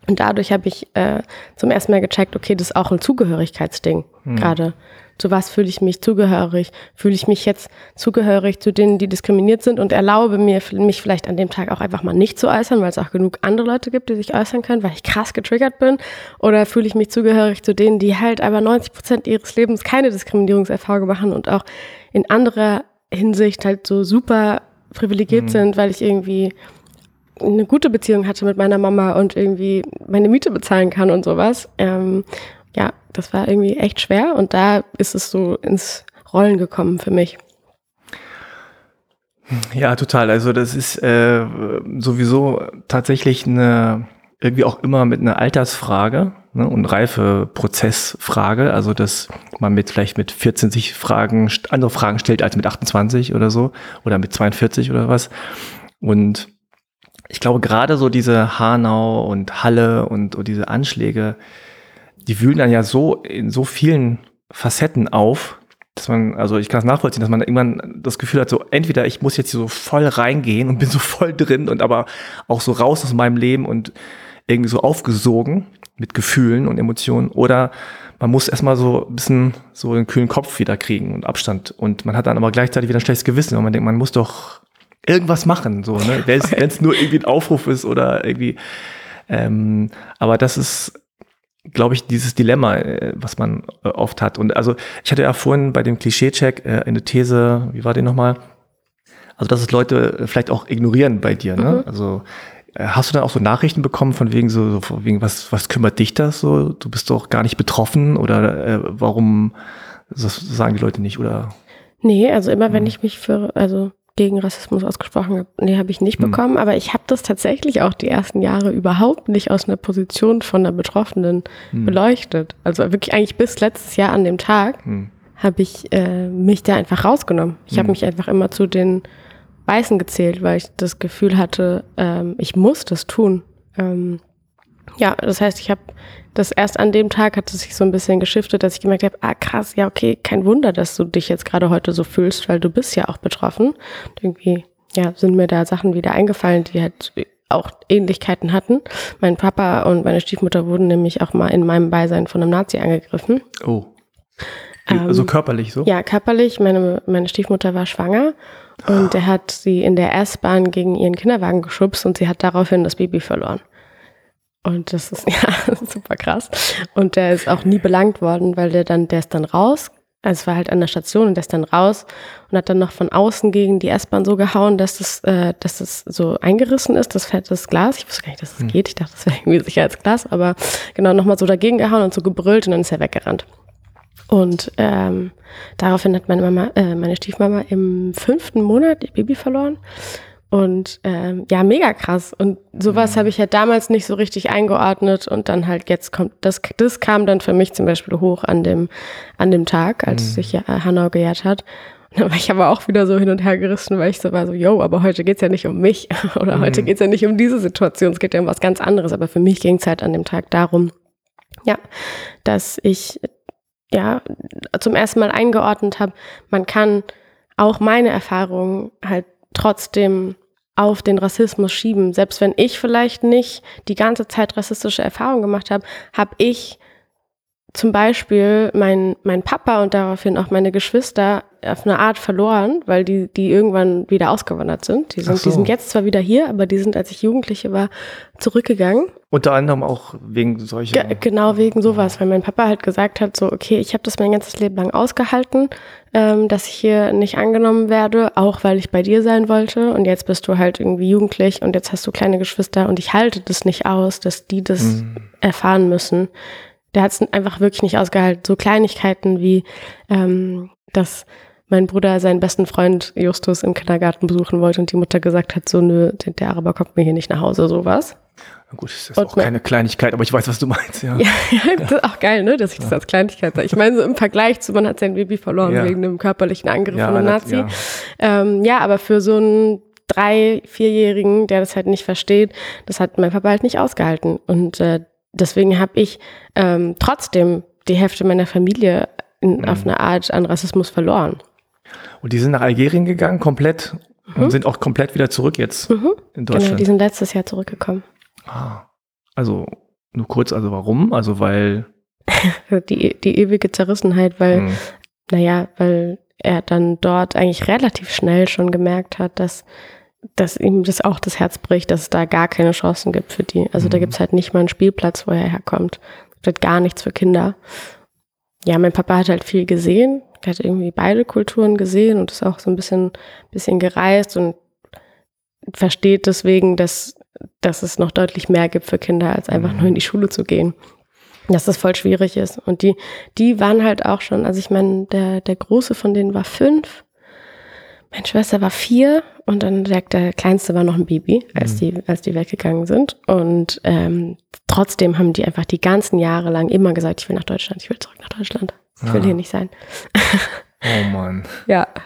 [SPEAKER 1] Und dadurch habe ich äh, zum ersten Mal gecheckt, okay, das ist auch ein Zugehörigkeitsding mm. gerade zu was fühle ich mich zugehörig? Fühle ich mich jetzt zugehörig zu denen, die diskriminiert sind und erlaube mir, mich vielleicht an dem Tag auch einfach mal nicht zu äußern, weil es auch genug andere Leute gibt, die sich äußern können, weil ich krass getriggert bin? Oder fühle ich mich zugehörig zu denen, die halt aber 90 Prozent ihres Lebens keine Diskriminierungserfahrung machen und auch in anderer Hinsicht halt so super privilegiert
[SPEAKER 2] Mhm.
[SPEAKER 1] sind, weil ich irgendwie eine gute Beziehung hatte mit meiner Mama und irgendwie meine Miete bezahlen kann und sowas. Ähm, ja, das war irgendwie echt schwer und da ist es so ins Rollen gekommen für mich.
[SPEAKER 2] Ja, total. Also das ist äh, sowieso tatsächlich eine irgendwie auch immer mit einer Altersfrage ne, und Reifeprozessfrage. Also dass man mit vielleicht mit 14 sich Fragen andere Fragen stellt als mit 28 oder so oder mit 42 oder was. Und ich glaube gerade so diese Hanau und Halle und, und diese Anschläge, die wühlen dann ja so in so vielen Facetten auf, dass man, also ich kann es nachvollziehen, dass man irgendwann das Gefühl hat, so entweder ich muss jetzt hier so voll reingehen und bin so voll drin und aber auch so raus aus meinem Leben und irgendwie so aufgesogen mit Gefühlen und Emotionen oder man muss erstmal so ein bisschen so den kühlen Kopf wieder kriegen und Abstand und man hat dann aber gleichzeitig wieder ein schlechtes Gewissen, weil man denkt, man muss doch irgendwas machen, so, ne? Wenn es nur irgendwie ein Aufruf ist oder irgendwie, ähm, aber das ist, glaube ich, dieses Dilemma, äh, was man äh, oft hat. Und also ich hatte ja vorhin bei dem Klischee-Check äh, eine These, wie war die nochmal? Also, dass es Leute vielleicht auch ignorieren bei dir, ne? Also äh, hast du dann auch so Nachrichten bekommen von wegen so, so von wegen, was, was kümmert dich das so? Du bist doch gar nicht betroffen oder äh, warum das sagen die Leute nicht? Oder
[SPEAKER 1] Nee, also immer wenn
[SPEAKER 2] Mhm.
[SPEAKER 1] ich mich für, also gegen Rassismus ausgesprochen habe, nee, habe ich nicht
[SPEAKER 2] Mhm.
[SPEAKER 1] bekommen, aber ich habe das tatsächlich auch die ersten Jahre überhaupt nicht aus einer Position von einer Betroffenen
[SPEAKER 2] Hm.
[SPEAKER 1] beleuchtet. Also wirklich eigentlich bis letztes Jahr an dem Tag
[SPEAKER 2] Hm.
[SPEAKER 1] habe ich äh, mich da einfach rausgenommen. Ich habe
[SPEAKER 2] Mhm.
[SPEAKER 1] mich einfach immer zu den Weißen gezählt, weil ich das Gefühl hatte, ähm, ich muss das tun. Ähm, ja, das heißt, ich habe das erst an dem Tag hat es sich so ein bisschen geschiftet, dass ich gemerkt habe, ah krass, ja okay, kein Wunder, dass du dich jetzt gerade heute so fühlst, weil du bist ja auch betroffen. Und irgendwie, ja, sind mir da Sachen wieder eingefallen, die halt auch Ähnlichkeiten hatten. Mein Papa und meine Stiefmutter wurden nämlich auch mal in meinem Beisein von einem Nazi angegriffen.
[SPEAKER 2] Oh.
[SPEAKER 1] Ähm,
[SPEAKER 2] also körperlich so?
[SPEAKER 1] Ja, körperlich. Meine, meine Stiefmutter war schwanger und der hat sie in der S-Bahn gegen ihren Kinderwagen geschubst und sie hat daraufhin das Baby verloren. Und das ist ja super krass. Und der ist auch nie belangt worden, weil der dann, der ist dann raus. Also es war halt an der Station und der ist dann raus und hat dann noch von außen gegen die S-Bahn so gehauen, dass das, äh, dass das so eingerissen ist, das fettes Glas. Ich wusste gar nicht, dass das geht. Ich dachte, das wäre irgendwie Sicherheitsglas, aber genau nochmal so dagegen gehauen und so gebrüllt und dann ist er weggerannt. Und ähm, daraufhin hat meine Mama, äh, meine Stiefmama im fünften Monat ihr Baby verloren. Und ähm, ja, mega krass. Und sowas habe ich halt damals nicht so richtig eingeordnet. Und dann halt jetzt kommt, das, das kam dann für mich zum Beispiel hoch an dem, an dem Tag, als sich ja Hanau gejährt hat. Und dann war ich aber auch wieder so hin und her gerissen, weil ich so war so, yo, aber heute geht's ja nicht um mich. Oder heute geht's ja nicht um diese Situation, es geht ja um was ganz anderes. Aber für mich ging's halt an dem Tag darum, ja, dass ich ja zum ersten Mal eingeordnet habe, man kann auch meine Erfahrungen halt trotzdem auf den Rassismus schieben. Selbst wenn ich vielleicht nicht die ganze Zeit rassistische Erfahrungen gemacht habe, habe ich zum Beispiel mein, mein Papa und daraufhin auch meine Geschwister auf eine Art verloren, weil die, die irgendwann wieder ausgewandert sind. Die sind,
[SPEAKER 2] so.
[SPEAKER 1] die sind jetzt zwar wieder hier, aber die sind, als ich Jugendliche war, zurückgegangen.
[SPEAKER 2] Unter anderem auch wegen solcher.
[SPEAKER 1] Ge genau wegen sowas, weil mein Papa halt gesagt hat, so, okay, ich habe das mein ganzes Leben lang ausgehalten, ähm, dass ich hier nicht angenommen werde, auch weil ich bei dir sein wollte und jetzt bist du halt irgendwie jugendlich und jetzt hast du kleine Geschwister und ich halte das nicht aus, dass die das
[SPEAKER 2] Mhm.
[SPEAKER 1] erfahren müssen. Der hat es einfach wirklich nicht ausgehalten. So Kleinigkeiten wie, ähm, dass mein Bruder seinen besten Freund Justus im Kindergarten besuchen wollte und die Mutter gesagt hat, so, nö, der der Araber kommt mir hier nicht nach Hause, sowas.
[SPEAKER 2] Gut, das ist
[SPEAKER 1] Und
[SPEAKER 2] auch keine Kleinigkeit, aber ich weiß, was du meinst, ja.
[SPEAKER 1] Ja, das ist auch geil, ne, dass ich das als Kleinigkeit sage. Ich meine, so im Vergleich zu, man hat sein Baby verloren
[SPEAKER 2] Ja.
[SPEAKER 1] wegen einem körperlichen Angriff
[SPEAKER 2] Ja,
[SPEAKER 1] von einem Nazi.
[SPEAKER 2] ja.
[SPEAKER 1] Ähm, ja, aber für so einen drei-, vierjährigen, der das halt nicht versteht, das hat mein Papa halt nicht ausgehalten. Und äh, deswegen habe ich ähm, trotzdem die Hälfte meiner Familie in,
[SPEAKER 2] Mhm.
[SPEAKER 1] auf eine Art an Rassismus verloren.
[SPEAKER 2] Und die sind nach Algerien gegangen, komplett, und sind auch komplett wieder zurück jetzt in
[SPEAKER 1] Mhm. Genau,
[SPEAKER 2] Deutschland.
[SPEAKER 1] die sind letztes Jahr zurückgekommen.
[SPEAKER 2] Ah. Also, nur kurz, also warum? Also, weil.
[SPEAKER 1] Die, die ewige Zerrissenheit, weil
[SPEAKER 2] Hm,
[SPEAKER 1] Naja, weil er dann dort eigentlich relativ schnell schon gemerkt hat, dass, dass ihm das auch das Herz bricht, dass es da gar keine Chancen gibt für die. Also da
[SPEAKER 2] Mhm.
[SPEAKER 1] gibt es halt nicht mal einen Spielplatz, wo er herkommt. Es gibt halt gar nichts für Kinder. Ja, mein Papa hat halt viel gesehen. Er hat irgendwie beide Kulturen gesehen und ist auch so ein bisschen, bisschen gereist und versteht deswegen, dass, dass es noch deutlich mehr gibt für Kinder, als einfach
[SPEAKER 2] Mhm.
[SPEAKER 1] nur in die Schule zu gehen. Dass das voll schwierig ist. Und die, die waren halt auch schon, also ich meine, der, der Große von denen war fünf, meine Schwester war vier und dann der, der Kleinste war noch ein Baby, als,
[SPEAKER 2] Mhm.
[SPEAKER 1] die, als die weggegangen sind. Und ähm, trotzdem haben die einfach die ganzen Jahre lang immer gesagt, ich will nach Deutschland, ich will zurück nach Deutschland. Ich will
[SPEAKER 2] Ah.
[SPEAKER 1] hier nicht sein.
[SPEAKER 2] Oh Mann.
[SPEAKER 1] Ja,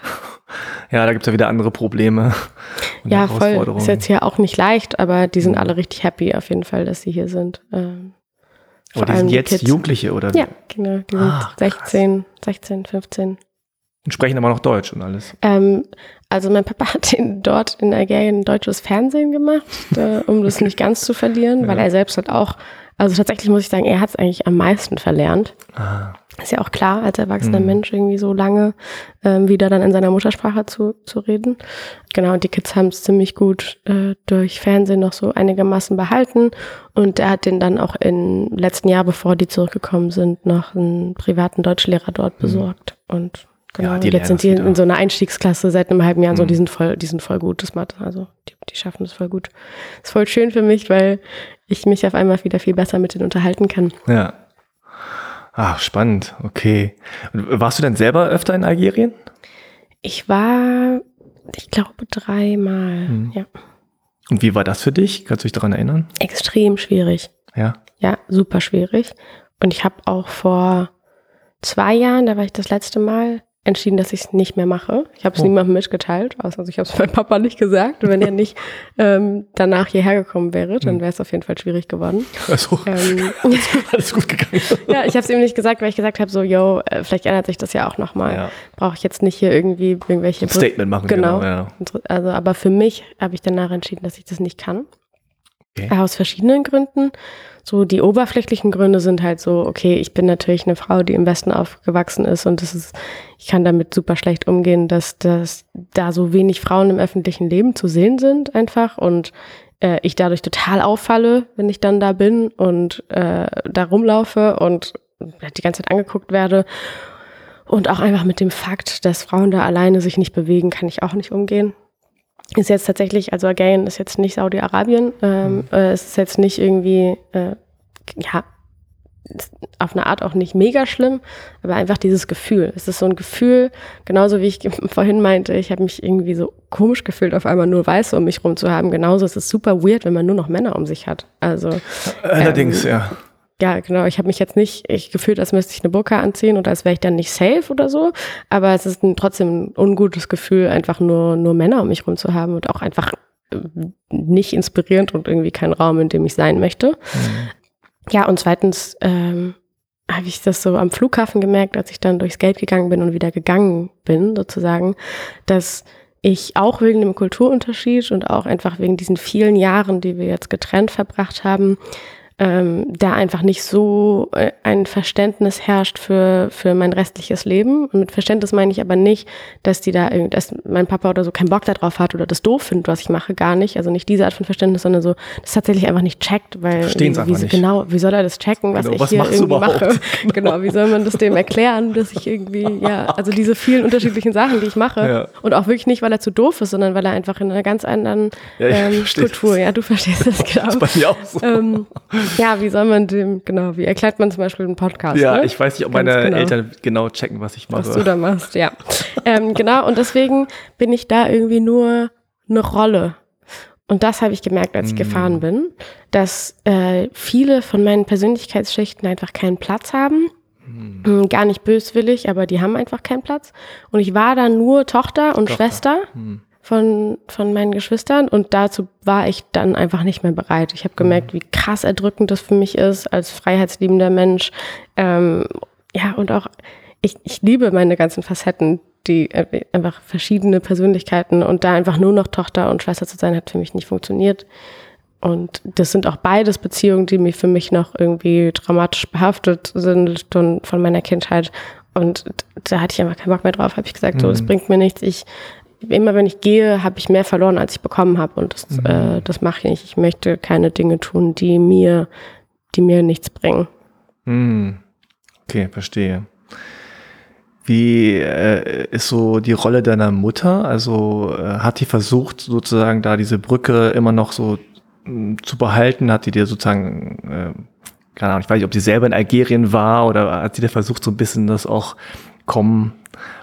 [SPEAKER 2] Ja, da gibt es ja wieder andere Probleme. und
[SPEAKER 1] ja, voll. Ist jetzt hier auch nicht leicht, aber die sind alle richtig happy auf jeden Fall, dass sie hier sind. Ähm,
[SPEAKER 2] Aber die sind jetzt
[SPEAKER 1] Kids.
[SPEAKER 2] Jugendliche oder
[SPEAKER 1] ja, genau. Die sind
[SPEAKER 2] Ah, krass.
[SPEAKER 1] 16, 16, 15.
[SPEAKER 2] und sprechen aber noch Deutsch und alles.
[SPEAKER 1] Ähm, also mein Papa hat in, dort in Algerien deutsches Fernsehen gemacht, äh, um das nicht ganz zu verlieren, weil
[SPEAKER 2] Ja.
[SPEAKER 1] er selbst hat auch, also tatsächlich muss ich sagen, er hat es eigentlich am meisten verlernt.
[SPEAKER 2] Ah,
[SPEAKER 1] Ist ja auch klar, als erwachsener
[SPEAKER 2] Mhm.
[SPEAKER 1] Mensch irgendwie so lange ähm, wieder dann in seiner Muttersprache zu, zu reden. Genau, und die Kids haben es ziemlich gut äh, durch Fernsehen noch so einigermaßen behalten. Und er hat den dann auch im letzten Jahr, bevor die zurückgekommen sind, noch einen privaten Deutschlehrer dort besorgt. Und genau,
[SPEAKER 2] Mhm. Ja, die
[SPEAKER 1] jetzt sind die in so einer Einstiegsklasse seit einem halben Jahr so,
[SPEAKER 2] Mhm.
[SPEAKER 1] die sind voll, die sind voll gut, das Mathe. Also die, die schaffen das voll gut. Ist voll schön für mich, weil ich mich auf einmal wieder viel besser mit denen unterhalten kann.
[SPEAKER 2] ja. Ach, spannend. Okay. Und warst du denn selber öfter in Algerien?
[SPEAKER 1] Ich war, ich glaube, dreimal.
[SPEAKER 2] Mhm.
[SPEAKER 1] Ja.
[SPEAKER 2] Und wie war das für dich? Kannst du dich daran erinnern?
[SPEAKER 1] Extrem schwierig.
[SPEAKER 2] Ja.
[SPEAKER 1] Ja, super schwierig. Und ich habe auch vor zwei Jahren, da war ich das letzte Mal, entschieden, dass ich es nicht mehr mache. Ich habe es
[SPEAKER 2] Oh.
[SPEAKER 1] niemandem mitgeteilt, also ich habe es meinem Papa nicht gesagt. Und wenn er nicht ähm, danach hierher gekommen wäre, dann
[SPEAKER 2] Hm.
[SPEAKER 1] wäre es auf jeden Fall schwierig geworden.
[SPEAKER 2] Also,
[SPEAKER 1] Ähm,
[SPEAKER 2] alles gut gegangen.
[SPEAKER 1] ja, ich habe es ihm nicht gesagt, weil ich gesagt habe, so, yo, äh, vielleicht ändert sich das ja auch nochmal.
[SPEAKER 2] Ja.
[SPEAKER 1] Brauche ich jetzt nicht hier irgendwie irgendwelche
[SPEAKER 2] Ein Statement machen.
[SPEAKER 1] Genau.
[SPEAKER 2] ja.
[SPEAKER 1] Also, aber für mich habe ich danach entschieden, dass ich das nicht kann.
[SPEAKER 2] Okay.
[SPEAKER 1] Aus verschiedenen Gründen. So die oberflächlichen Gründe sind halt so, okay, ich bin natürlich eine Frau, die im Westen aufgewachsen ist und das ist, ich kann damit super schlecht umgehen, dass, dass da so wenig Frauen im öffentlichen Leben zu sehen sind einfach und äh, ich dadurch total auffalle, wenn ich dann da bin und äh, da rumlaufe und die ganze Zeit angeguckt werde. Und auch einfach mit dem Fakt, dass Frauen da alleine sich nicht bewegen, kann ich auch nicht umgehen. Ist jetzt tatsächlich, also Algerien ist jetzt nicht Saudi-Arabien, ähm, äh, es ist jetzt nicht irgendwie, äh, ja, auf eine Art auch nicht mega schlimm, aber einfach dieses Gefühl. Es ist so ein Gefühl, genauso wie ich vorhin meinte, ich habe mich irgendwie so komisch gefühlt, auf einmal nur Weiße um mich rum zu haben. Genauso ist es super weird, wenn man nur noch Männer um sich hat. Also
[SPEAKER 2] Allerdings,
[SPEAKER 1] Ähm,
[SPEAKER 2] ja.
[SPEAKER 1] Ja, genau. Ich habe mich jetzt nicht ich gefühlt, als müsste ich eine Burka anziehen oder als wäre ich dann nicht safe oder so. Aber es ist ein, trotzdem ein ungutes Gefühl, einfach nur, nur Männer um mich rum zu haben und auch einfach äh, nicht inspirierend und irgendwie kein Raum, in dem ich sein möchte.
[SPEAKER 2] Mhm.
[SPEAKER 1] Ja, und zweitens ähm, habe ich das so am Flughafen gemerkt, als ich dann durchs Gate gegangen bin und wieder gegangen bin, sozusagen, dass ich auch wegen dem Kulturunterschied und auch einfach wegen diesen vielen Jahren, die wir jetzt getrennt verbracht haben, ähm, da einfach nicht so äh, ein Verständnis herrscht für, für mein restliches Leben. Und mit Verständnis meine ich aber nicht, dass die da irgendwie, dass mein Papa oder so keinen Bock darauf hat oder das doof findet, was ich mache, gar nicht. Also nicht diese Art von Verständnis, sondern so, das tatsächlich einfach nicht checkt, weil wie, wie,
[SPEAKER 2] nicht.
[SPEAKER 1] genau, wie soll er das checken, was
[SPEAKER 2] Genau,
[SPEAKER 1] ich
[SPEAKER 2] was
[SPEAKER 1] hier irgendwie
[SPEAKER 2] überhaupt?
[SPEAKER 1] mache? Genau. wie soll man das dem erklären, dass ich irgendwie, ja, also diese vielen unterschiedlichen Sachen, die ich mache.
[SPEAKER 2] Ja.
[SPEAKER 1] Und auch wirklich nicht, weil er zu doof ist, sondern weil er einfach in einer ganz anderen
[SPEAKER 2] Ja,
[SPEAKER 1] ähm, Kultur,
[SPEAKER 2] das.
[SPEAKER 1] ja, du verstehst das genau.
[SPEAKER 2] Das ist bei mir auch so.
[SPEAKER 1] ähm, ja, wie soll man dem, genau, wie erklärt man zum Beispiel einen Podcast?
[SPEAKER 2] ja,
[SPEAKER 1] ne?
[SPEAKER 2] ich weiß nicht, ob
[SPEAKER 1] Ganz
[SPEAKER 2] meine
[SPEAKER 1] genau.
[SPEAKER 2] Eltern genau checken, was ich mache.
[SPEAKER 1] was du da machst, ja. ähm, genau, und deswegen bin ich da irgendwie nur eine Rolle. Und das habe ich gemerkt, als ich
[SPEAKER 2] Mm.
[SPEAKER 1] gefahren bin, dass äh, viele von meinen Persönlichkeitsschichten einfach keinen Platz haben. Mm, Gar nicht böswillig, aber die haben einfach keinen Platz. Und ich war da nur Tochter und
[SPEAKER 2] Tochter.
[SPEAKER 1] Schwester
[SPEAKER 2] Hm.
[SPEAKER 1] Von, von meinen Geschwistern und dazu war ich dann einfach nicht mehr bereit. Ich habe gemerkt, wie krass erdrückend das für mich ist als freiheitsliebender Mensch. Ähm, ja, und auch, ich, ich liebe meine ganzen Facetten, die äh, einfach verschiedene Persönlichkeiten und da einfach nur noch Tochter und Schwester zu sein, hat für mich nicht funktioniert. Und das sind auch beides Beziehungen, die mich für mich noch irgendwie dramatisch behaftet sind von, meiner Kindheit. Und da hatte ich einfach keinen Bock mehr drauf, habe ich gesagt, so, es
[SPEAKER 2] Mhm.
[SPEAKER 1] bringt mir nichts. Ich, immer wenn ich gehe, habe ich mehr verloren, als ich bekommen habe. Und das,
[SPEAKER 2] Mhm.
[SPEAKER 1] äh, das mache ich nicht. Ich möchte keine Dinge tun, die mir, die mir nichts bringen.
[SPEAKER 2] Hm. Okay, verstehe. Wie äh, ist so die Rolle deiner Mutter? Also äh, hat die versucht, sozusagen da diese Brücke immer noch so mh, zu behalten? Hat die dir sozusagen, äh, keine Ahnung, ich weiß nicht, ob sie selber in Algerien war oder hat sie dir versucht, so ein bisschen das auch kommen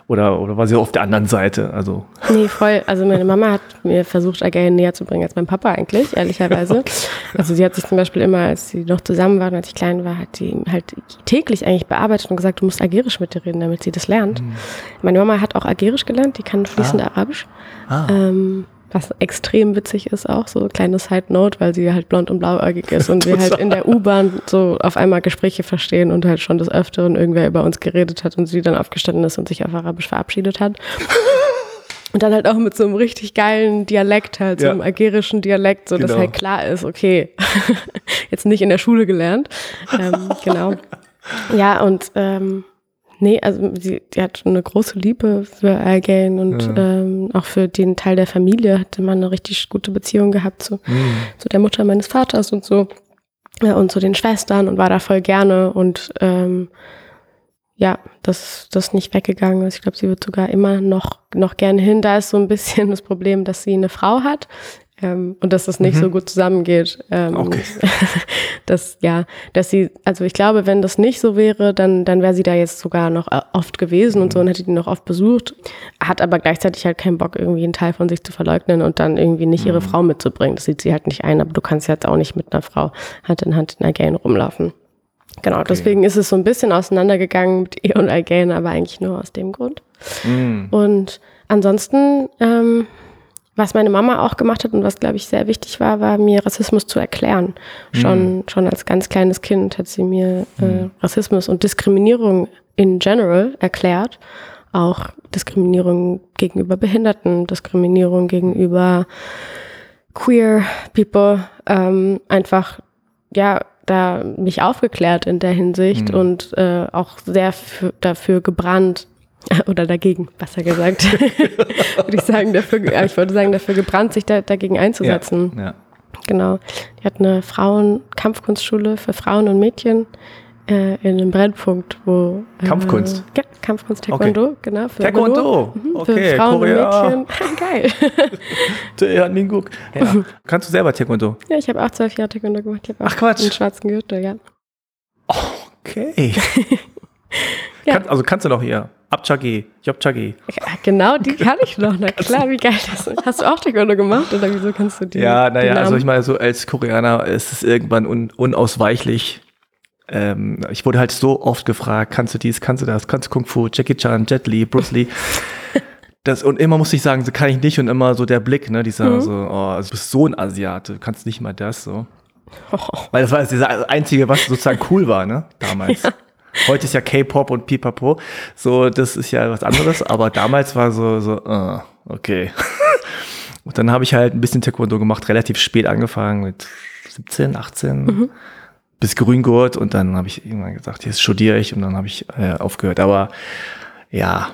[SPEAKER 2] oder, oder war sie auf der anderen Seite? Also.
[SPEAKER 1] Nee, voll. Also meine Mama hat mir versucht, Algerien näher zu bringen als mein Papa eigentlich, ehrlicherweise. Also sie hat sich zum Beispiel immer, als sie noch zusammen waren, als ich klein war, hat die halt täglich eigentlich bearbeitet und gesagt, du musst Algerisch mit dir reden, damit sie das lernt. Mhm. Meine Mama hat auch Algerisch gelernt, die kann fließend ah. Arabisch. Ah. Ähm, was extrem witzig ist auch, so kleine Side Note, weil sie halt blond und blauäugig ist und wir halt in der U-Bahn so auf einmal Gespräche verstehen und halt schon des Öfteren irgendwer über uns geredet hat und sie dann aufgestanden ist und sich auf Arabisch verabschiedet hat. Und dann halt auch mit so einem richtig geilen Dialekt, halt, so einem algerischen Dialekt, so genau. dass halt klar ist, okay, jetzt nicht in der Schule gelernt. Ähm, genau. Ja, und ähm, Nee, also sie, die hat eine große Liebe für Algain und ja. ähm, auch für den Teil der Familie hatte man eine richtig gute Beziehung gehabt zu, mhm. zu der Mutter meines Vaters und so ja, und zu den Schwestern und war da voll gerne und ähm, ja, das, das nicht weggegangen ist. Ich glaube, sie wird sogar immer noch, noch gerne hin. Da ist so ein bisschen das Problem, dass sie eine Frau hat. Ähm, und dass das nicht mhm. so gut zusammengeht. Ähm, okay. dass, ja, dass sie, also ich glaube, wenn das nicht so wäre, dann, dann wäre sie da jetzt sogar noch äh, oft gewesen mhm. und so und hätte die noch oft besucht, hat aber gleichzeitig halt keinen Bock, irgendwie einen Teil von sich zu verleugnen und dann irgendwie nicht mhm. ihre Frau mitzubringen. Das sieht sie halt nicht ein, aber du kannst jetzt auch nicht mit einer Frau Hand in Hand in Algain rumlaufen. Genau, okay. deswegen ist es so ein bisschen auseinandergegangen mit ihr und Algain, aber eigentlich nur aus dem Grund. Mhm. Und ansonsten, ähm, was meine Mama auch gemacht hat und was, glaube ich, sehr wichtig war, war mir Rassismus zu erklären. Schon, mhm. schon als ganz kleines Kind hat sie mir äh, mhm. Rassismus und Diskriminierung in general erklärt. Auch Diskriminierung gegenüber Behinderten, Diskriminierung gegenüber queer people. Ähm, einfach, ja, da mich aufgeklärt in der Hinsicht mhm. und äh, auch sehr dafür gebrannt, oder dagegen, besser gesagt, würde ich sagen, dafür, ich wollte sagen, dafür gebrannt, sich da, dagegen einzusetzen. Ja, ja. Genau. Die hat eine Frauen-Kampfkunstschule für Frauen und Mädchen äh, in einem Brennpunkt, wo.
[SPEAKER 2] Äh, Kampfkunst?
[SPEAKER 1] Ja, Kampfkunst Taekwondo, okay. genau.
[SPEAKER 2] Für Taekwondo? Mhm, okay,
[SPEAKER 1] für Frauen Korea. und Mädchen.
[SPEAKER 2] Geil. ja, Ninguk. Ja. Kannst du selber Taekwondo?
[SPEAKER 1] Ja, ich habe auch zwölf Jahre Taekwondo gemacht. Ich
[SPEAKER 2] Ach Quatsch.
[SPEAKER 1] einen schwarzen Gürtel, ja.
[SPEAKER 2] Okay. Kann, also kannst du noch hier. Abchagi, Jobchagi.
[SPEAKER 1] Ja, genau, die kann ich noch. Na klar, wie geil das ist. Hast du auch Taekwondo gemacht oder wieso kannst du die?
[SPEAKER 2] Ja, naja, also ich meine, so als Koreaner ist es irgendwann un unausweichlich. Ähm, ich wurde halt so oft gefragt, kannst du dies, kannst du das, kannst du Kung Fu, Jackie Chan, Jet Li, Bruce Lee. Das, und immer musste ich sagen, so kann ich nicht und immer so der Blick, ne, dieser mhm. so, oh, also du bist so ein Asiate, du kannst nicht mal das so. Oh. Weil das war das Einzige, was sozusagen cool war, ne, damals. Ja. Heute ist ja K-Pop und Pipapo. So, das ist ja was anderes. Aber damals war so, so, uh, okay. und dann habe ich halt ein bisschen Taekwondo gemacht, relativ spät angefangen mit 17, 18. Mhm. Bis Grüngurt und dann habe ich irgendwann gesagt, jetzt studiere ich und dann habe ich äh, aufgehört. Aber ja,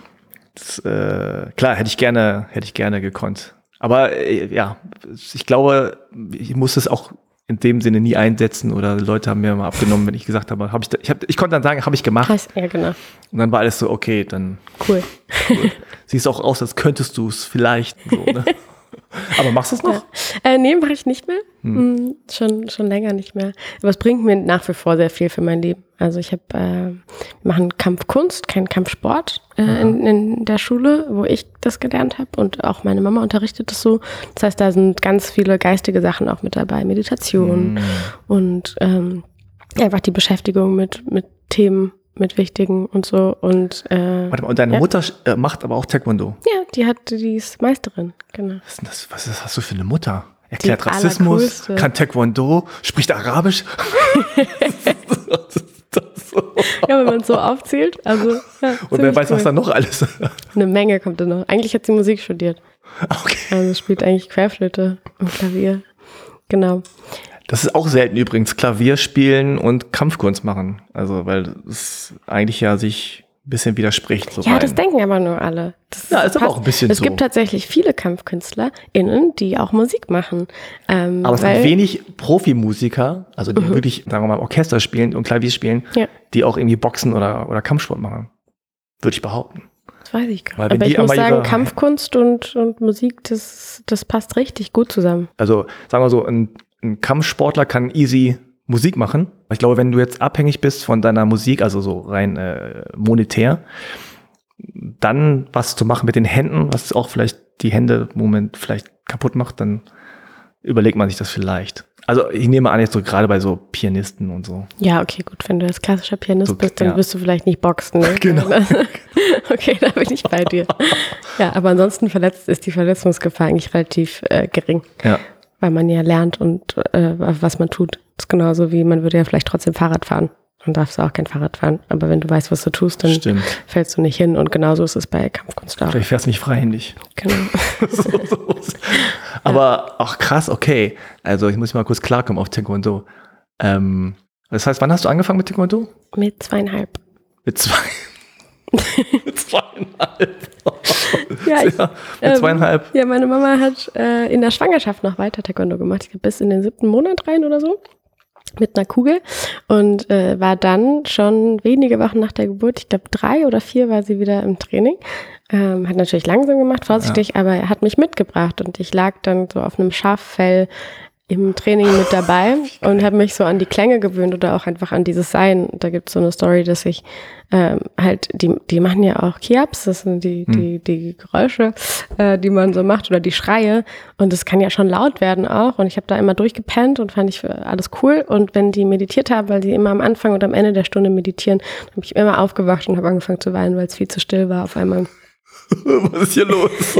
[SPEAKER 2] das, äh, klar, hätte ich gerne, hätte ich gerne gekonnt. Aber äh, ja, ich glaube, ich muss es auch in dem Sinne nie einsetzen oder Leute haben mir mal abgenommen, wenn ich gesagt habe, habe ich, ich, hab, ich konnte dann sagen, habe ich gemacht. Heißt,
[SPEAKER 1] ja, genau.
[SPEAKER 2] Und dann war alles so, okay, dann.
[SPEAKER 1] Cool.
[SPEAKER 2] cool. Siehst auch aus, als könntest du es vielleicht. So, ne? Aber machst du es noch?
[SPEAKER 1] Ja. Äh, nee, mache ich nicht mehr. Hm. Hm, schon, schon länger nicht mehr. Aber es bringt mir nach wie vor sehr viel für mein Leben. Also ich habe, äh, wir machen Kampfkunst, keinen Kampfsport äh, in, in der Schule, wo ich das gelernt habe und auch meine Mama unterrichtet es so. Das heißt, da sind ganz viele geistige Sachen auch mit dabei, Meditation hm. und ähm, einfach die Beschäftigung mit, mit Themen, mit wichtigen und so. Und, äh,
[SPEAKER 2] Warte mal, und deine ja. Mutter äh, macht aber auch Taekwondo?
[SPEAKER 1] Ja, die hat, die ist Meisterin, genau.
[SPEAKER 2] Was, ist das, was ist, hast du für eine Mutter? Erklärt die Rassismus, kann Taekwondo, spricht Arabisch.
[SPEAKER 1] ja, wenn man es so aufzählt. Also, ja,
[SPEAKER 2] und wer weiß, cool. was da noch alles.
[SPEAKER 1] Eine Menge kommt da noch. Eigentlich hat sie Musik studiert.
[SPEAKER 2] Okay.
[SPEAKER 1] Also spielt eigentlich Querflöte und Klavier. Genau.
[SPEAKER 2] Das ist auch selten übrigens, Klavier spielen und Kampfkunst machen. Also, weil es eigentlich ja sich ein bisschen widerspricht. So
[SPEAKER 1] ja, rein. das denken aber nur alle. Das
[SPEAKER 2] ja, ist aber auch ein bisschen
[SPEAKER 1] es so. Es gibt tatsächlich viele KampfkünstlerInnen, die auch Musik machen.
[SPEAKER 2] Ähm, aber es gibt wenig Profimusiker, also die mhm. wirklich, sagen wir mal, Orchester spielen und Klavier spielen, ja. die auch irgendwie Boxen oder, oder Kampfsport machen. würde ich behaupten.
[SPEAKER 1] Das weiß ich gar nicht. Aber ich muss sagen, Kampfkunst und, und Musik, das, das passt richtig gut zusammen.
[SPEAKER 2] Also sagen wir so, ein, ein Kampfsportler kann easy Musik machen. Ich glaube, wenn du jetzt abhängig bist von deiner Musik, also so rein äh, monetär, dann was zu machen mit den Händen, was auch vielleicht die Hände im Moment vielleicht kaputt macht, dann überlegt man sich das vielleicht. Also ich nehme an, jetzt so gerade bei so Pianisten und so.
[SPEAKER 1] Ja, okay, gut. Wenn du jetzt klassischer Pianist
[SPEAKER 2] So,
[SPEAKER 1] bist, dann
[SPEAKER 2] ja.
[SPEAKER 1] wirst du vielleicht nicht boxen. Ne?
[SPEAKER 2] Genau.
[SPEAKER 1] okay, da bin ich bei dir. Ja, aber ansonsten verletzt, ist die Verletzungsgefahr eigentlich relativ äh, gering,
[SPEAKER 2] Ja.
[SPEAKER 1] Weil man ja lernt und äh, was man tut. Das ist genauso wie man würde ja vielleicht trotzdem Fahrrad fahren. Dann darfst du auch kein Fahrrad fahren. Aber wenn du weißt, was du tust, dann
[SPEAKER 2] Stimmt.
[SPEAKER 1] fällst du nicht hin. Und genauso ist es bei Kampfkunst auch.
[SPEAKER 2] Vielleicht fährst du nicht freihändig.
[SPEAKER 1] Genau.
[SPEAKER 2] so, so. Aber auch krass, okay. Also ich muss mal kurz klarkommen auf Taekwondo. Ähm, das heißt, wann hast du angefangen mit Taekwondo?
[SPEAKER 1] Mit zweieinhalb.
[SPEAKER 2] Mit zwei. mit zweieinhalb.
[SPEAKER 1] Ja, ich,
[SPEAKER 2] mit
[SPEAKER 1] ähm,
[SPEAKER 2] zweieinhalb.
[SPEAKER 1] Ja, meine Mama hat äh, in der Schwangerschaft noch weiter Taekwondo gemacht. Ich glaube, bis in den siebten Monat rein oder so. Mit einer Kugel. Und äh, war dann schon wenige Wochen nach der Geburt, ich glaube drei oder vier, war sie wieder im Training. Ähm, hat natürlich langsam gemacht, vorsichtig, aber er hat mich mitgebracht und ich lag dann so auf einem Schaffell im Training mit dabei und habe mich so an die Klänge gewöhnt oder auch einfach an dieses Sein. Da gibt es so eine Story, dass ich ähm, halt, die, die machen ja auch Kiaps, das sind die, die, die Geräusche, äh, die man so macht oder die Schreie. Und das kann ja schon laut werden auch. Und ich habe da immer durchgepennt und fand ich für alles cool. Und wenn die meditiert haben, weil die immer am Anfang und am Ende der Stunde meditieren, habe ich immer aufgewacht und habe angefangen zu weinen, weil es viel zu still war auf einmal.
[SPEAKER 2] Was ist hier los?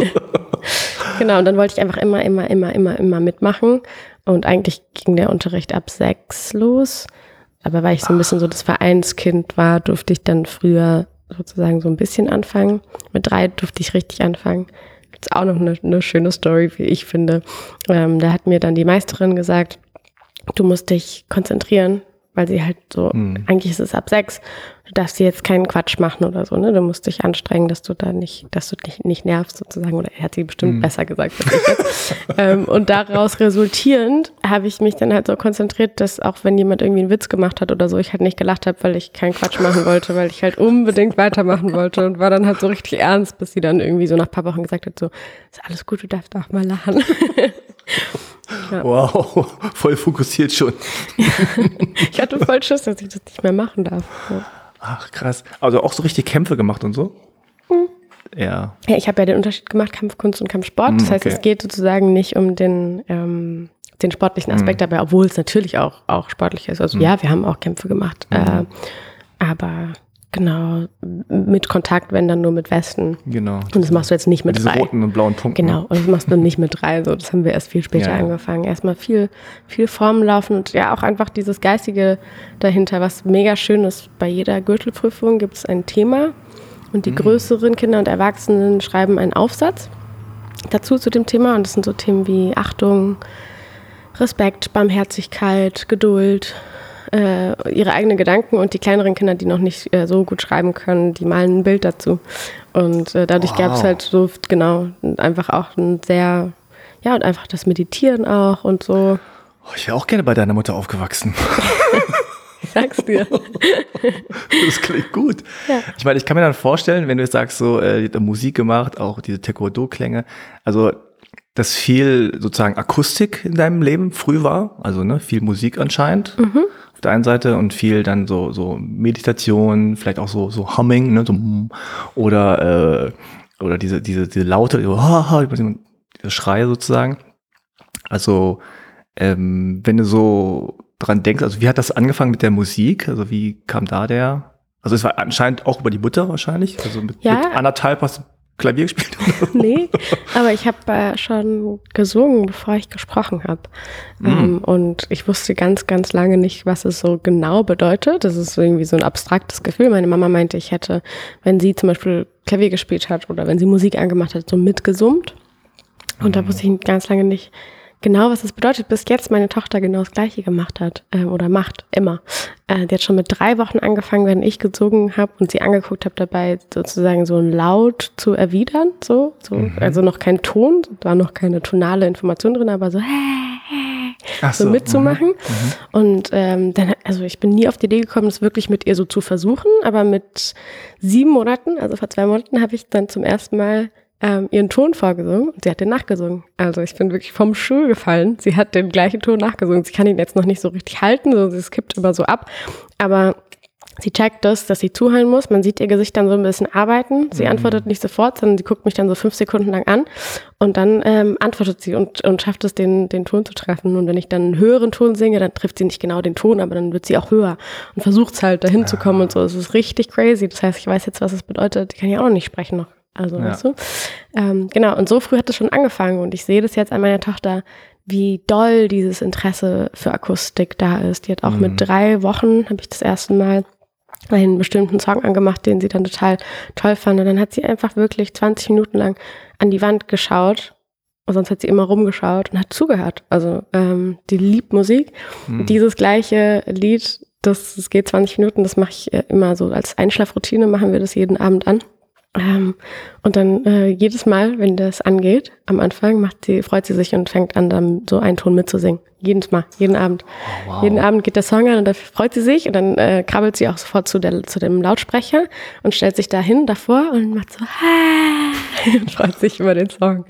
[SPEAKER 1] Genau, und dann wollte ich einfach immer, immer, immer, immer, immer mitmachen. Und eigentlich ging der Unterricht ab sechs los. Aber weil ich so ein bisschen so das Vereinskind war, durfte ich dann früher sozusagen so ein bisschen anfangen. Mit drei durfte ich richtig anfangen. Gibt's auch noch eine, eine schöne Story, wie ich finde. Ähm, da hat mir dann die Meisterin gesagt, du musst dich konzentrieren, weil sie halt so,
[SPEAKER 2] Hm.
[SPEAKER 1] eigentlich ist es ab sechs, du darfst dir jetzt keinen Quatsch machen oder so, ne? Du musst dich anstrengen, dass du da nicht, dass du dich nicht nervst sozusagen. Oder er hat sie bestimmt besser gesagt als ich jetzt. ähm, und daraus resultierend habe ich mich dann halt so konzentriert, dass auch wenn jemand irgendwie einen Witz gemacht hat oder so, ich halt nicht gelacht habe, weil ich keinen Quatsch machen wollte, weil ich halt unbedingt weitermachen wollte und war dann halt so richtig ernst, bis sie dann irgendwie so nach ein paar Wochen gesagt hat, so, ist alles gut, du darfst auch mal lachen.
[SPEAKER 2] Wow, voll fokussiert schon.
[SPEAKER 1] Ich hatte voll Schiss, dass ich das nicht mehr machen darf. Ja.
[SPEAKER 2] Ach, krass. Also auch so richtig Kämpfe gemacht und so? Ja.
[SPEAKER 1] Ja, ich habe ja den Unterschied gemacht, Kampfkunst und Kampfsport. Das
[SPEAKER 2] Mm,
[SPEAKER 1] heißt,
[SPEAKER 2] okay.
[SPEAKER 1] es geht sozusagen nicht um den, ähm, den sportlichen Aspekt dabei, obwohl es natürlich auch, auch sportlich ist. Also ja, wir haben auch Kämpfe gemacht. Äh, aber genau, mit Kontakt, wenn dann nur mit Westen.
[SPEAKER 2] Genau.
[SPEAKER 1] Und das machst du jetzt nicht mit
[SPEAKER 2] Diese
[SPEAKER 1] drei.
[SPEAKER 2] roten und blauen Punkte.
[SPEAKER 1] Genau, und das machst du nicht mit drei. So, das haben wir erst viel später
[SPEAKER 2] Ja, ja.
[SPEAKER 1] angefangen. Erstmal viel, viel Formen laufen und ja auch einfach dieses Geistige dahinter, was mega schön ist. Bei jeder Gürtelprüfung gibt es ein Thema und die
[SPEAKER 2] Mhm.
[SPEAKER 1] größeren Kinder und Erwachsenen schreiben einen Aufsatz dazu zu dem Thema. Und das sind so Themen wie Achtung, Respekt, Barmherzigkeit, Geduld, äh, ihre eigenen Gedanken und die kleineren Kinder, die noch nicht äh, so gut schreiben können, die malen ein Bild dazu. Und äh, dadurch
[SPEAKER 2] Wow.
[SPEAKER 1] gab es halt so, genau, einfach auch ein sehr, ja, und einfach das Meditieren auch und so.
[SPEAKER 2] Oh, ich wäre auch gerne bei deiner Mutter aufgewachsen.
[SPEAKER 1] Ich sag's dir.
[SPEAKER 2] Das klingt gut.
[SPEAKER 1] Ja.
[SPEAKER 2] Ich meine, ich kann mir dann vorstellen, wenn du jetzt sagst, so äh, Musik gemacht, auch diese Taekwondo-Klänge, also dass viel sozusagen Akustik in deinem Leben früh war, also ne, viel Musik anscheinend auf der einen Seite und viel dann so so Meditation, vielleicht auch so so Humming, ne, so oder äh, oder diese diese diese Laute, so, ha, ha, diese Schreie sozusagen. Also ähm, wenn du so dran denkst, also wie hat das angefangen mit der Musik? Also wie kam da der? Also es war anscheinend auch über die Mutter wahrscheinlich. Also mit,
[SPEAKER 1] Ja.
[SPEAKER 2] mit anderthalb hast du Klavier gespielt.
[SPEAKER 1] Nee, aber ich habe äh, schon gesungen, bevor ich gesprochen habe.
[SPEAKER 2] Mm.
[SPEAKER 1] Ähm, und ich wusste ganz, ganz lange nicht, was es so genau bedeutet. Das ist irgendwie so ein abstraktes Gefühl. Meine Mama meinte, ich hätte, wenn sie zum Beispiel Klavier gespielt hat oder wenn sie Musik angemacht hat, so mitgesummt. Und da wusste ich ganz lange nicht genau, was das bedeutet, bis jetzt meine Tochter genau das Gleiche gemacht hat äh, oder macht, immer. Äh, die hat schon mit drei Wochen angefangen, wenn ich gezogen habe und sie angeguckt habe, dabei sozusagen so ein Laut zu erwidern, so, so also noch kein Ton, da war noch keine tonale Information drin, aber so
[SPEAKER 2] Ach
[SPEAKER 1] so,
[SPEAKER 2] so,
[SPEAKER 1] mitzumachen.
[SPEAKER 2] mhm,
[SPEAKER 1] Und ähm, dann, also ich bin nie auf die Idee gekommen, das wirklich mit ihr so zu versuchen, aber mit sieben Monaten, also vor zwei Monaten, habe ich dann zum ersten Mal ähm, ihren Ton vorgesungen und sie hat den nachgesungen. Also ich bin wirklich vom Stuhl gefallen. Sie hat den gleichen Ton nachgesungen. Sie kann ihn jetzt noch nicht so richtig halten, so es kippt immer so ab. Aber sie checkt das, dass sie zuhören muss. Man sieht ihr Gesicht dann so ein bisschen arbeiten. Sie
[SPEAKER 2] Mhm.
[SPEAKER 1] antwortet nicht sofort, sondern sie guckt mich dann so fünf Sekunden lang an und dann ähm, antwortet sie und, und schafft es, den, den Ton zu treffen. Und wenn ich dann einen höheren Ton singe, dann trifft sie nicht genau den Ton, aber dann wird sie auch höher und versucht es halt dahin zu kommen und so. Es ist richtig crazy. Das heißt, ich weiß jetzt, was es bedeutet. Ich kann ja auch noch nicht sprechen noch. Also,
[SPEAKER 2] Ja.
[SPEAKER 1] weißt du? Ähm, genau, und so früh hat es schon angefangen und ich sehe das jetzt an meiner Tochter, wie doll dieses Interesse für Akustik da ist. Die hat auch
[SPEAKER 2] Mhm.
[SPEAKER 1] mit drei Wochen, habe ich das erste Mal einen bestimmten Song angemacht, den sie dann total toll fand. Und dann hat sie einfach wirklich 20 Minuten lang an die Wand geschaut. Und sonst hat sie immer rumgeschaut und hat zugehört. Also ähm, die liebt Musik.
[SPEAKER 2] Mhm.
[SPEAKER 1] Dieses gleiche Lied, das, das geht 20 Minuten, das mache ich äh, immer so als Einschlafroutine, machen wir das jeden Abend an. Ähm, und dann äh, jedes Mal, wenn das angeht, am Anfang, macht sie, freut sie sich und fängt an, dann so einen Ton mitzusingen. Jedes Mal, jeden Abend.
[SPEAKER 2] Oh, wow.
[SPEAKER 1] Jeden Abend geht der Song an und da freut sie sich und dann äh, krabbelt sie auch sofort zu, der, zu dem Lautsprecher und stellt sich dahin davor und macht so und freut sich über den Song.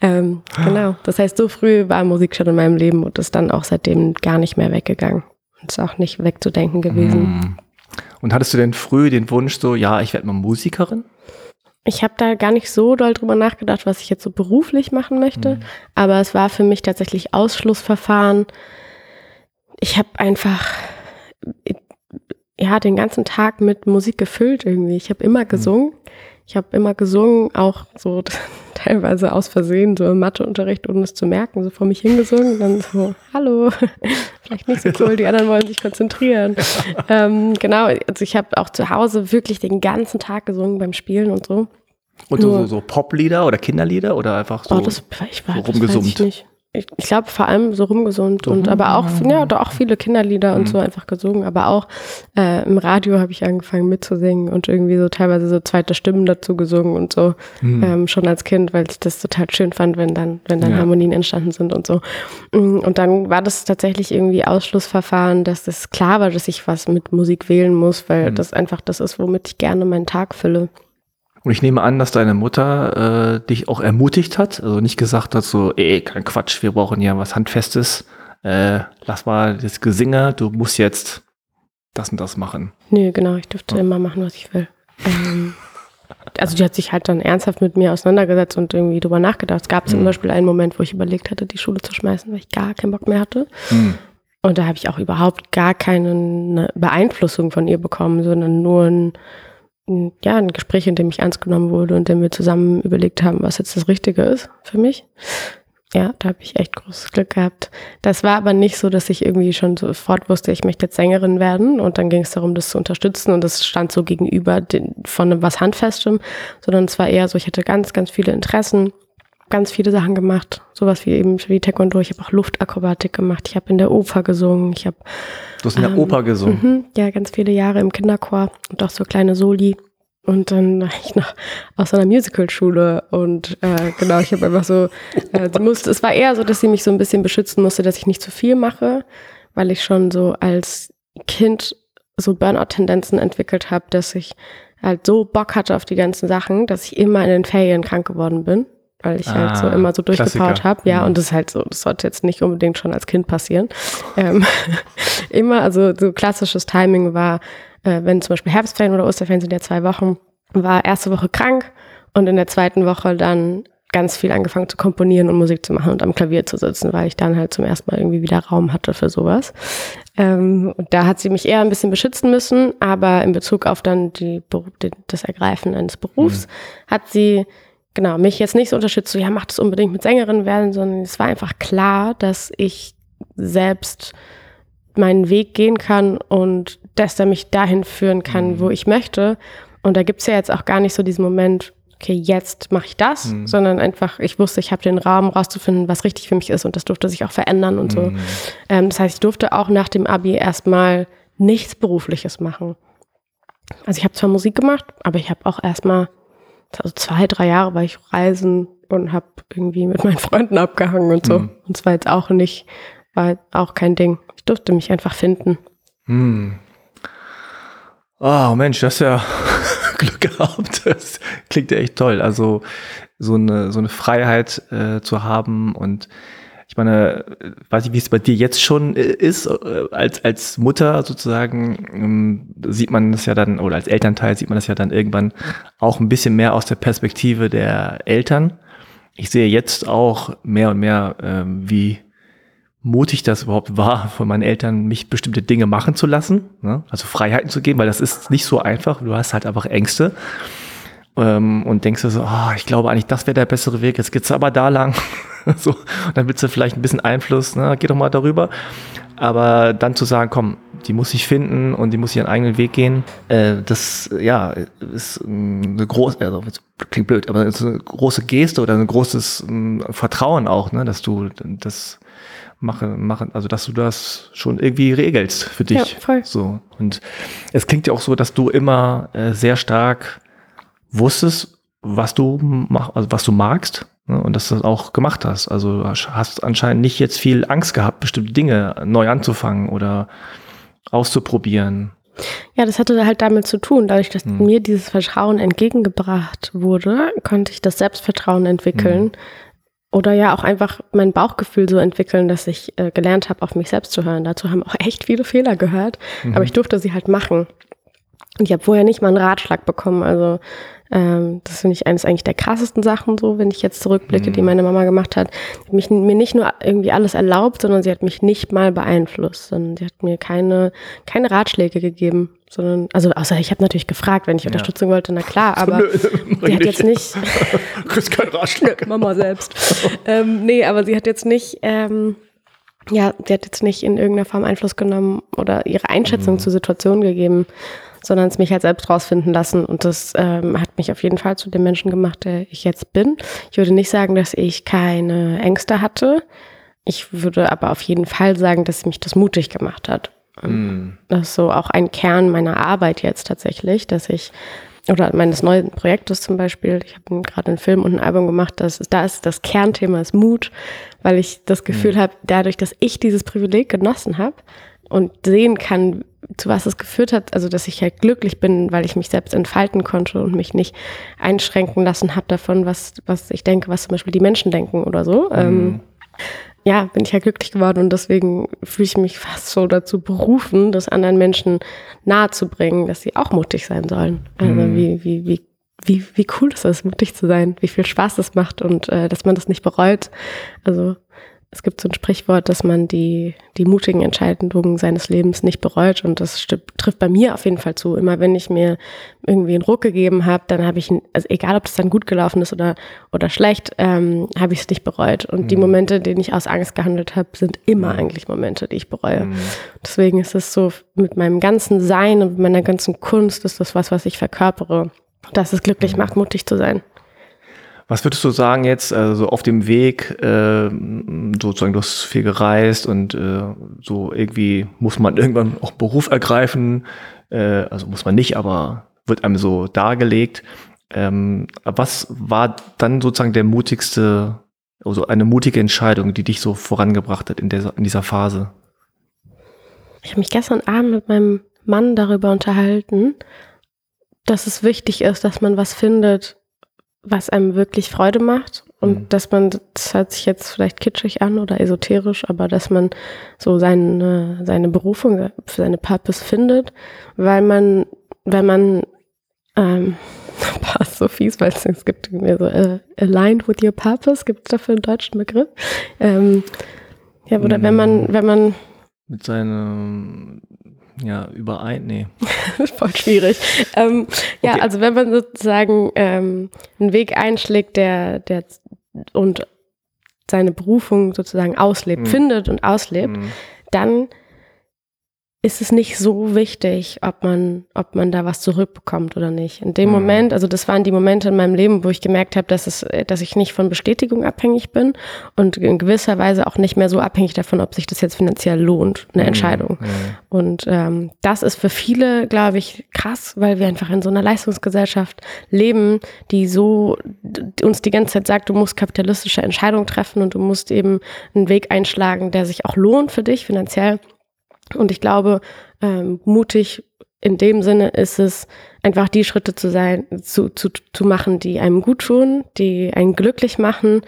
[SPEAKER 1] Ähm, genau. Das heißt, so früh war Musik schon in meinem Leben und ist dann auch seitdem gar nicht mehr weggegangen. Und ist auch nicht wegzudenken gewesen.
[SPEAKER 2] Mhm. Und hattest du denn früh den Wunsch so, ja, ich werde mal Musikerin?
[SPEAKER 1] Ich habe da gar nicht so doll drüber nachgedacht, was ich jetzt so beruflich machen möchte. Aber es war für mich tatsächlich Ausschlussverfahren. Ich habe einfach ja den ganzen Tag mit Musik gefüllt irgendwie. Ich habe immer gesungen. Ich habe immer gesungen, auch so teilweise aus Versehen, so im Matheunterricht, ohne es zu merken, so vor mich hingesungen, dann so, hallo, vielleicht nicht so cool, die anderen wollen sich konzentrieren. ähm, genau, also ich habe auch zu Hause wirklich den ganzen Tag gesungen beim Spielen und so.
[SPEAKER 2] Und so, so, so Poplieder oder Kinderlieder oder einfach so?
[SPEAKER 1] oh, das, ich
[SPEAKER 2] so rumgesummt.
[SPEAKER 1] Ich. Ich, glaube vor allem so rumgesummt und aber auch, ja, auch viele Kinderlieder und
[SPEAKER 2] Mhm.
[SPEAKER 1] so einfach gesungen, aber auch äh, im Radio habe ich angefangen mitzusingen und irgendwie so teilweise so zweite Stimmen dazu gesungen und so
[SPEAKER 2] Hm.
[SPEAKER 1] ähm, schon als Kind, weil ich das total schön fand, wenn dann, wenn dann
[SPEAKER 2] Ja.
[SPEAKER 1] Harmonien entstanden sind und so. Mm, Und dann war das tatsächlich irgendwie Ausschlussverfahren, dass das klar war, dass ich was mit Musik wählen muss, weil
[SPEAKER 2] Mhm.
[SPEAKER 1] das einfach das ist, womit ich gerne meinen Tag fülle.
[SPEAKER 2] Und ich nehme an, dass deine Mutter äh, dich auch ermutigt hat, also nicht gesagt hat so, ey, kein Quatsch, wir brauchen ja was Handfestes, äh, lass mal das Gesinge, du musst jetzt das und das machen.
[SPEAKER 1] Nee, genau, ich dürfte
[SPEAKER 2] Ja.
[SPEAKER 1] immer machen, was ich will. Ähm, also die hat sich halt dann ernsthaft mit mir auseinandergesetzt und irgendwie drüber nachgedacht. Es gab zum
[SPEAKER 2] Mhm.
[SPEAKER 1] Beispiel einen Moment, wo ich überlegt hatte, die Schule zu schmeißen, weil ich gar keinen Bock mehr hatte.
[SPEAKER 2] Hm.
[SPEAKER 1] Und da habe ich auch überhaupt gar keine ne, Beeinflussung von ihr bekommen, sondern nur ein, ja, ein Gespräch, in dem ich ernst genommen wurde und in dem wir zusammen überlegt haben, was jetzt das Richtige ist für mich. Ja, da habe ich echt großes Glück gehabt. Das war aber nicht so, dass ich irgendwie schon sofort wusste, ich möchte jetzt Sängerin werden. Und dann ging es darum, das zu unterstützen. Und das stand so gegenüber den, von einem was Handfestem, sondern es war eher so, ich hatte ganz, ganz viele Interessen, ganz viele Sachen gemacht. Sowas wie eben wie Taekwondo. Ich habe auch Luftakrobatik gemacht. Ich habe in der Oper gesungen. Ich habe
[SPEAKER 2] Du hast in der
[SPEAKER 1] Ähm,
[SPEAKER 2] Oper gesungen.
[SPEAKER 1] Mhm, ja, ganz viele Jahre im Kinderchor und auch so kleine Soli. Und dann war ich noch aus einer Musicalschule und äh, genau, ich habe einfach so, äh, sie musste, es war eher so, dass sie mich so ein bisschen beschützen musste, dass ich nicht zu viel mache, weil ich schon so als Kind so Burnout-Tendenzen entwickelt habe, dass ich halt so Bock hatte auf die ganzen Sachen, dass ich immer in den Ferien krank geworden bin, weil ich halt so
[SPEAKER 2] Ah,
[SPEAKER 1] immer so
[SPEAKER 2] Klassiker.
[SPEAKER 1] habe. Ja,
[SPEAKER 2] Mhm.
[SPEAKER 1] und das ist halt so, das sollte jetzt nicht unbedingt schon als Kind passieren. Ähm, immer, also so klassisches Timing war, äh, wenn zum Beispiel Herbstferien oder Osterferien sind ja zwei Wochen, war erste Woche krank und in der zweiten Woche dann ganz viel angefangen zu komponieren und Musik zu machen und am Klavier zu sitzen, weil ich dann halt zum ersten Mal irgendwie wieder Raum hatte für sowas. Ähm, und da hat sie mich eher ein bisschen beschützen müssen, aber in Bezug auf dann die, das Ergreifen eines Berufs hat sie genau mich jetzt nicht so unterstützt, so ja, mach das unbedingt mit Sängerin werden, sondern es war einfach klar, dass ich selbst meinen Weg gehen kann und dass er mich dahin führen kann,
[SPEAKER 2] Mhm.
[SPEAKER 1] wo ich möchte. Und da gibt's ja jetzt auch gar nicht so diesen Moment, okay, jetzt mache ich das,
[SPEAKER 2] Mhm.
[SPEAKER 1] sondern einfach, ich wusste, ich habe den Raum rauszufinden, was richtig für mich ist und das durfte sich auch verändern und so.
[SPEAKER 2] Mhm.
[SPEAKER 1] Ähm, das heißt, ich durfte auch nach dem Abi erstmal nichts Berufliches machen. Also ich habe zwar Musik gemacht, aber ich habe auch erstmal, also zwei, drei Jahre war ich reisen und habe irgendwie mit meinen Freunden abgehangen und so.
[SPEAKER 2] Mhm.
[SPEAKER 1] Und zwar jetzt auch nicht war auch kein Ding. Ich durfte mich einfach finden.
[SPEAKER 2] Hm. Oh Mensch, das ist ja Glück gehabt. Das klingt ja echt toll. Also so eine, so eine Freiheit äh, zu haben und ich meine, weiß ich, wie es bei dir jetzt schon äh, ist, äh, als, als Mutter sozusagen, ähm, sieht man das ja dann, oder als Elternteil sieht man das ja dann irgendwann auch ein bisschen mehr aus der Perspektive der Eltern. Ich sehe jetzt auch mehr und mehr, ähm, wie mutig das überhaupt war, von meinen Eltern mich bestimmte Dinge machen zu lassen, ne? also Freiheiten zu geben, weil das ist nicht so einfach. Du hast halt einfach Ängste ähm, und denkst du so, oh, ich glaube eigentlich, das wäre der bessere Weg. Jetzt geht's aber da lang. so, und dann willst du vielleicht ein bisschen Einfluss, ne? geh doch mal darüber. Aber dann zu sagen, komm, die muss ich finden und die muss ihren eigenen Weg gehen, äh, das ja ist eine große, also klingt blöd, aber ist eine große Geste oder ein großes äh, Vertrauen auch, ne, dass du das machen, machen, also dass du das schon irgendwie regelst für dich. Ja, voll. So und es klingt ja auch so, dass du immer äh, sehr stark wusstest, was du mach, also was du magst und dass du das auch gemacht hast. Also hast anscheinend nicht jetzt viel Angst gehabt, bestimmte Dinge neu anzufangen oder auszuprobieren.
[SPEAKER 1] Ja, das hatte halt damit zu tun. Dadurch, dass hm. mir dieses Vertrauen entgegengebracht wurde, konnte ich das Selbstvertrauen entwickeln. Hm. Oder ja auch einfach mein Bauchgefühl so entwickeln, dass ich äh, gelernt habe, auf mich selbst zu hören. Dazu haben auch echt viele Fehler gehört, mhm. aber ich durfte sie halt machen. Und ich habe vorher nicht mal einen Ratschlag bekommen. Also ähm, das finde ich eines eigentlich der krassesten Sachen, so wenn ich jetzt zurückblicke, mhm. die meine Mama gemacht hat. Die hat mich, mir nicht nur irgendwie alles erlaubt, sondern sie hat mich nicht mal beeinflusst, sondern sie hat mir keine, keine Ratschläge gegeben. Sondern, also außer ich habe natürlich gefragt, wenn ich ja. Unterstützung wollte, na klar, aber sie hat jetzt nicht.
[SPEAKER 2] du kriegst keinen Ratschlag.
[SPEAKER 1] Mama selbst. ähm, nee, aber sie hat jetzt nicht. Ähm, ja, sie hat jetzt nicht in irgendeiner Form Einfluss genommen oder ihre Einschätzung mhm. zur Situation gegeben sondern es mich halt selbst rausfinden lassen. Und das ähm, hat mich auf jeden Fall zu dem Menschen gemacht, der ich jetzt bin. Ich würde nicht sagen, dass ich keine Ängste hatte. Ich würde aber auf jeden Fall sagen, dass mich das mutig gemacht hat. Mm. Das ist so auch ein Kern meiner Arbeit jetzt tatsächlich, dass ich oder meines neuen Projektes zum Beispiel, ich habe gerade einen Film und ein Album gemacht, das ist, da ist das Kernthema ist Mut, weil ich das Gefühl mhm. habe, dadurch, dass ich dieses Privileg genossen habe und sehen kann, zu was es geführt hat, also dass ich halt glücklich bin, weil ich mich selbst entfalten konnte und mich nicht einschränken lassen habe davon, was, was ich denke, was zum Beispiel die Menschen denken oder so. Mhm. Ähm, ja, bin ich ja glücklich geworden und deswegen fühle ich mich fast so dazu berufen, das anderen Menschen nahezubringen, dass sie auch mutig sein sollen. Also mhm. wie, wie, wie, wie, wie cool das ist, mutig zu sein, wie viel Spaß das macht und äh, dass man das nicht bereut. Also es gibt so ein Sprichwort, dass man die, die mutigen Entscheidungen seines Lebens nicht bereut. Und das trifft bei mir auf jeden Fall zu. Immer wenn ich mir irgendwie einen Ruck gegeben habe, dann habe ich, also egal ob das dann gut gelaufen ist oder, oder schlecht, ähm, habe ich es nicht bereut. Und mhm. die Momente, denen ich aus Angst gehandelt habe, sind immer mhm. eigentlich Momente, die ich bereue. Mhm. Deswegen ist es so, mit meinem ganzen Sein und meiner ganzen Kunst ist das was, was ich verkörpere. Dass es glücklich mhm. macht, mutig zu sein.
[SPEAKER 2] Was würdest du sagen jetzt, also auf dem Weg, äh, sozusagen, du hast viel gereist und äh, so irgendwie muss man irgendwann auch Beruf ergreifen, äh, also muss man nicht, aber wird einem so dargelegt. Ähm, was war dann sozusagen der mutigste, also eine mutige Entscheidung, die dich so vorangebracht hat in, der, in dieser Phase?
[SPEAKER 1] Ich habe mich gestern Abend mit meinem Mann darüber unterhalten, dass es wichtig ist, dass man was findet, was einem wirklich Freude macht und mhm. dass man, das hört sich jetzt vielleicht kitschig an oder esoterisch, aber dass man so seine, seine Berufung, für seine Purpose findet, weil man, wenn man, ähm, passt so fies, weil es gibt mir so uh, aligned with your purpose, gibt es dafür einen deutschen Begriff? Ähm, ja, oder mhm. wenn man, wenn man
[SPEAKER 2] mit seinem ja, überein, nee.
[SPEAKER 1] Voll schwierig. Ähm, ja, okay. also wenn man sozusagen ähm, einen Weg einschlägt, der, der und seine Berufung sozusagen auslebt, mhm. findet und auslebt, mhm. dann ist es nicht so wichtig, ob man, ob man da was zurückbekommt oder nicht. In dem mhm. Moment, also das waren die Momente in meinem Leben, wo ich gemerkt habe, dass es, dass ich nicht von Bestätigung abhängig bin und in gewisser Weise auch nicht mehr so abhängig davon, ob sich das jetzt finanziell lohnt, eine mhm. Entscheidung. Mhm. Und ähm, das ist für viele, glaube ich, krass, weil wir einfach in so einer Leistungsgesellschaft leben, die so uns die ganze Zeit sagt, du musst kapitalistische Entscheidungen treffen und du musst eben einen Weg einschlagen, der sich auch lohnt für dich finanziell. Und ich glaube, ähm, mutig in dem Sinne ist es, einfach die Schritte zu sein, zu, zu, zu machen, die einem gut tun, die einen glücklich machen,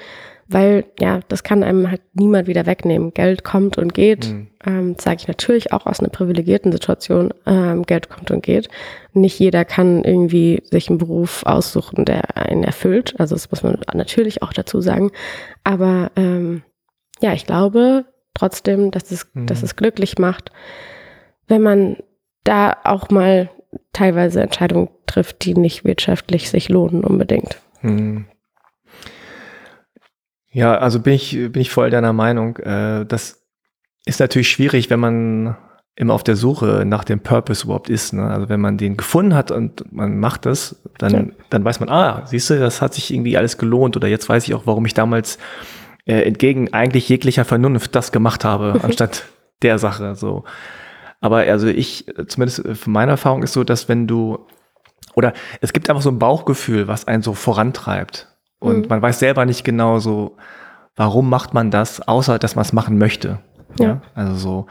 [SPEAKER 1] weil ja, das kann einem halt niemand wieder wegnehmen. Geld kommt und geht, mhm. ähm, sage ich natürlich auch aus einer privilegierten Situation. Ähm, Geld kommt und geht. Nicht jeder kann irgendwie sich einen Beruf aussuchen, der einen erfüllt. Also das muss man natürlich auch dazu sagen. Aber ähm, ja, ich glaube, trotzdem, dass es, mhm. dass es glücklich macht, wenn man da auch mal teilweise Entscheidungen trifft, die nicht wirtschaftlich sich lohnen unbedingt. Mhm.
[SPEAKER 2] Ja, also bin ich, bin ich voll deiner Meinung. Äh, das ist natürlich schwierig, wenn man immer auf der Suche nach dem Purpose überhaupt ist. Ne? Also wenn man den gefunden hat und man macht das, dann, ja. dann weiß man, ah, siehst du, das hat sich irgendwie alles gelohnt oder jetzt weiß ich auch, warum ich damals äh, entgegen eigentlich jeglicher Vernunft das gemacht habe, anstatt der Sache. So. Aber also ich, zumindest von meiner Erfahrung ist so, dass wenn du, oder es gibt einfach so ein Bauchgefühl, was einen so vorantreibt. Und mhm. man weiß selber nicht genau so, warum macht man das, außer dass man es machen möchte. Ja. ja. Also so.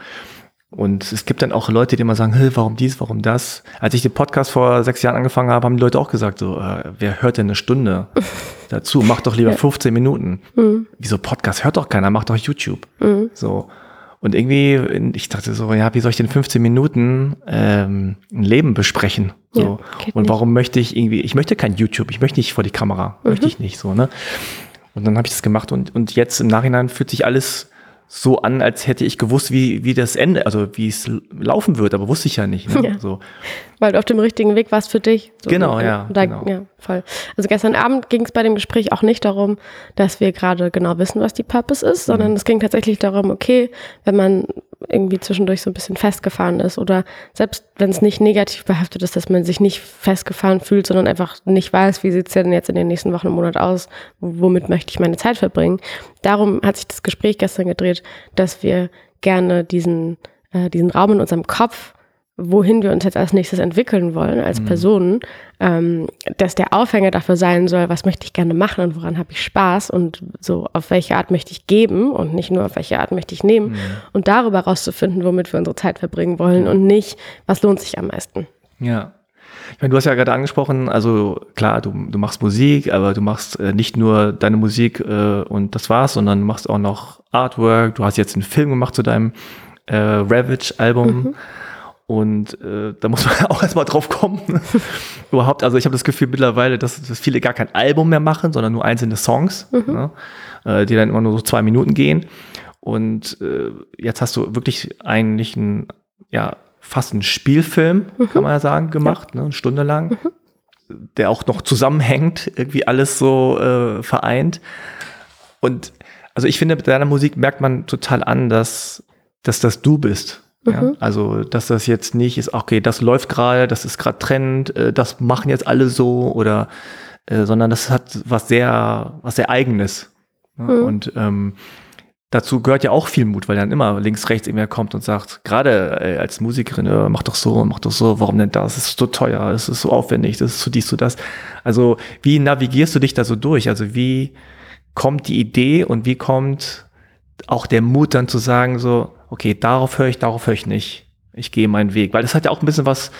[SPEAKER 2] Und es gibt dann auch Leute, die immer sagen, hey, warum dies, warum das? Als ich den Podcast vor sechs Jahren angefangen habe, haben die Leute auch gesagt, so, äh, wer hört denn eine Stunde dazu? Mach doch lieber ja. 15 Minuten. Mhm. Wieso Podcast? Hört doch keiner, mach doch YouTube. Mhm. So. Und irgendwie, ich dachte so, ja, wie soll ich denn 15 Minuten ähm, ein Leben besprechen? So. Ja, und warum nicht. möchte ich irgendwie, ich möchte kein YouTube, ich möchte nicht vor die Kamera, mhm. möchte ich nicht so, ne? Und dann habe ich das gemacht und, und jetzt im Nachhinein fühlt sich alles so an, als hätte ich gewusst, wie, wie das Ende, also wie es laufen wird, aber wusste ich ja nicht. Ne? Ja. So.
[SPEAKER 1] Weil du auf dem richtigen Weg warst für dich.
[SPEAKER 2] So genau, ja,
[SPEAKER 1] da, genau. Ja, voll. Also gestern Abend ging es bei dem Gespräch auch nicht darum, dass wir gerade genau wissen, was die Purpose ist, sondern mhm. es ging tatsächlich darum, okay, wenn man irgendwie zwischendurch so ein bisschen festgefahren ist oder selbst wenn es nicht negativ behaftet ist, dass man sich nicht festgefahren fühlt, sondern einfach nicht weiß, wie sieht es denn jetzt in den nächsten Wochen und Monat aus, womit möchte ich meine Zeit verbringen. Darum hat sich das Gespräch gestern gedreht, dass wir gerne diesen, äh, diesen Raum in unserem Kopf wohin wir uns jetzt als nächstes entwickeln wollen als mhm. Personen, ähm, dass der Aufhänger dafür sein soll, was möchte ich gerne machen und woran habe ich Spaß und so auf welche Art möchte ich geben und nicht nur auf welche Art möchte ich nehmen mhm. und darüber rauszufinden, womit wir unsere Zeit verbringen wollen und nicht, was lohnt sich am meisten.
[SPEAKER 2] Ja. Ich meine, du hast ja gerade angesprochen, also klar, du, du machst Musik, aber du machst äh, nicht nur deine Musik äh, und das war's, sondern du machst auch noch Artwork. Du hast jetzt einen Film gemacht zu deinem äh, Ravage-Album. Mhm. Und äh, da muss man auch erstmal drauf kommen. Überhaupt, also ich habe das Gefühl mittlerweile, dass, dass, viele gar kein Album mehr machen, sondern nur einzelne Songs, mhm. ne? äh, die dann immer nur so zwei Minuten gehen. Und äh, jetzt hast du wirklich eigentlich ein, ja, fast einen Spielfilm, mhm. kann man ja sagen, gemacht, ja. ne? eine Stunde lang, mhm. der auch noch zusammenhängt, irgendwie alles so äh, vereint. Und also ich finde, mit deiner Musik merkt man total an, dass, dass das du bist. Ja, mhm. also, dass das jetzt nicht ist, okay, das läuft gerade, das ist gerade Trend, äh, das machen jetzt alle so oder, äh, sondern das hat was sehr, was sehr eigenes. Ja, mhm. Und ähm, dazu gehört ja auch viel Mut, weil dann immer links, rechts irgendwer kommt und sagt, gerade äh, als Musikerin, äh, mach doch so, mach doch so, warum denn das? Es ist so teuer, es ist so aufwendig, das ist so dies, so das. Also, wie navigierst du dich da so durch? Also, wie kommt die Idee und wie kommt auch der Mut dann zu sagen, so, okay, darauf höre ich, darauf höre ich nicht. Ich gehe meinen Weg. Weil das hat ja auch ein bisschen was,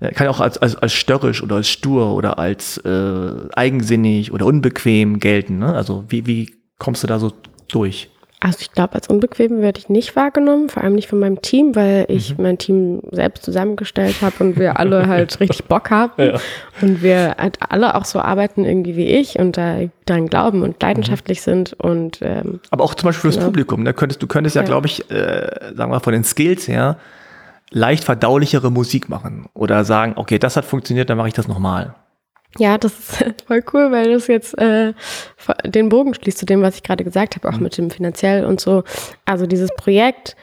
[SPEAKER 2] äh, kann ja auch als, als, als störrisch oder als stur oder als äh, eigensinnig oder unbequem gelten. Ne? Also wie, wie kommst du da so durch?
[SPEAKER 1] Also ich glaube, als unbequem werde ich nicht wahrgenommen, vor allem nicht von meinem Team, weil ich mhm. mein Team selbst zusammengestellt habe und wir alle halt richtig Bock haben ja. und wir halt alle auch so arbeiten irgendwie wie ich und da daran glauben und leidenschaftlich mhm. sind und ähm,
[SPEAKER 2] aber auch zum Beispiel fürs ja. Publikum. Ne? Könntest, du könntest ja, ja. glaube ich, äh, sagen wir mal von den Skills her leicht verdaulichere Musik machen oder sagen, okay, das hat funktioniert, dann mache ich das nochmal.
[SPEAKER 1] Ja, das ist voll cool, weil das jetzt äh, den Bogen schließt zu dem, was ich gerade gesagt habe, auch mhm. mit dem finanziell und so. Also dieses Projekt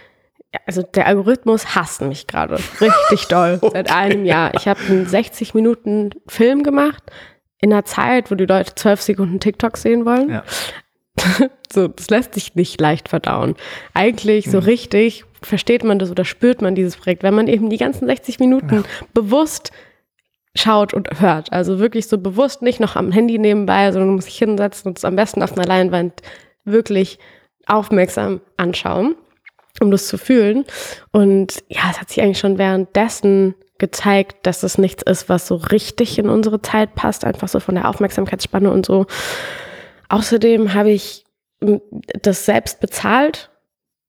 [SPEAKER 1] also der Algorithmus hasst mich gerade richtig doll okay. seit einem Jahr. Ich habe einen 60 Minuten Film gemacht in einer Zeit, wo die Leute 12 Sekunden TikTok sehen wollen. Ja. so, das lässt sich nicht leicht verdauen. Eigentlich so mhm. richtig versteht man das oder spürt man dieses Projekt, wenn man eben die ganzen 60 Minuten ja. bewusst schaut und hört. Also wirklich so bewusst nicht noch am Handy nebenbei, sondern muss sich hinsetzen und es am besten auf einer Leinwand wirklich aufmerksam anschauen, um das zu fühlen. Und ja, es hat sich eigentlich schon währenddessen gezeigt, dass es nichts ist, was so richtig in unsere Zeit passt, einfach so von der Aufmerksamkeitsspanne und so. Außerdem habe ich das selbst bezahlt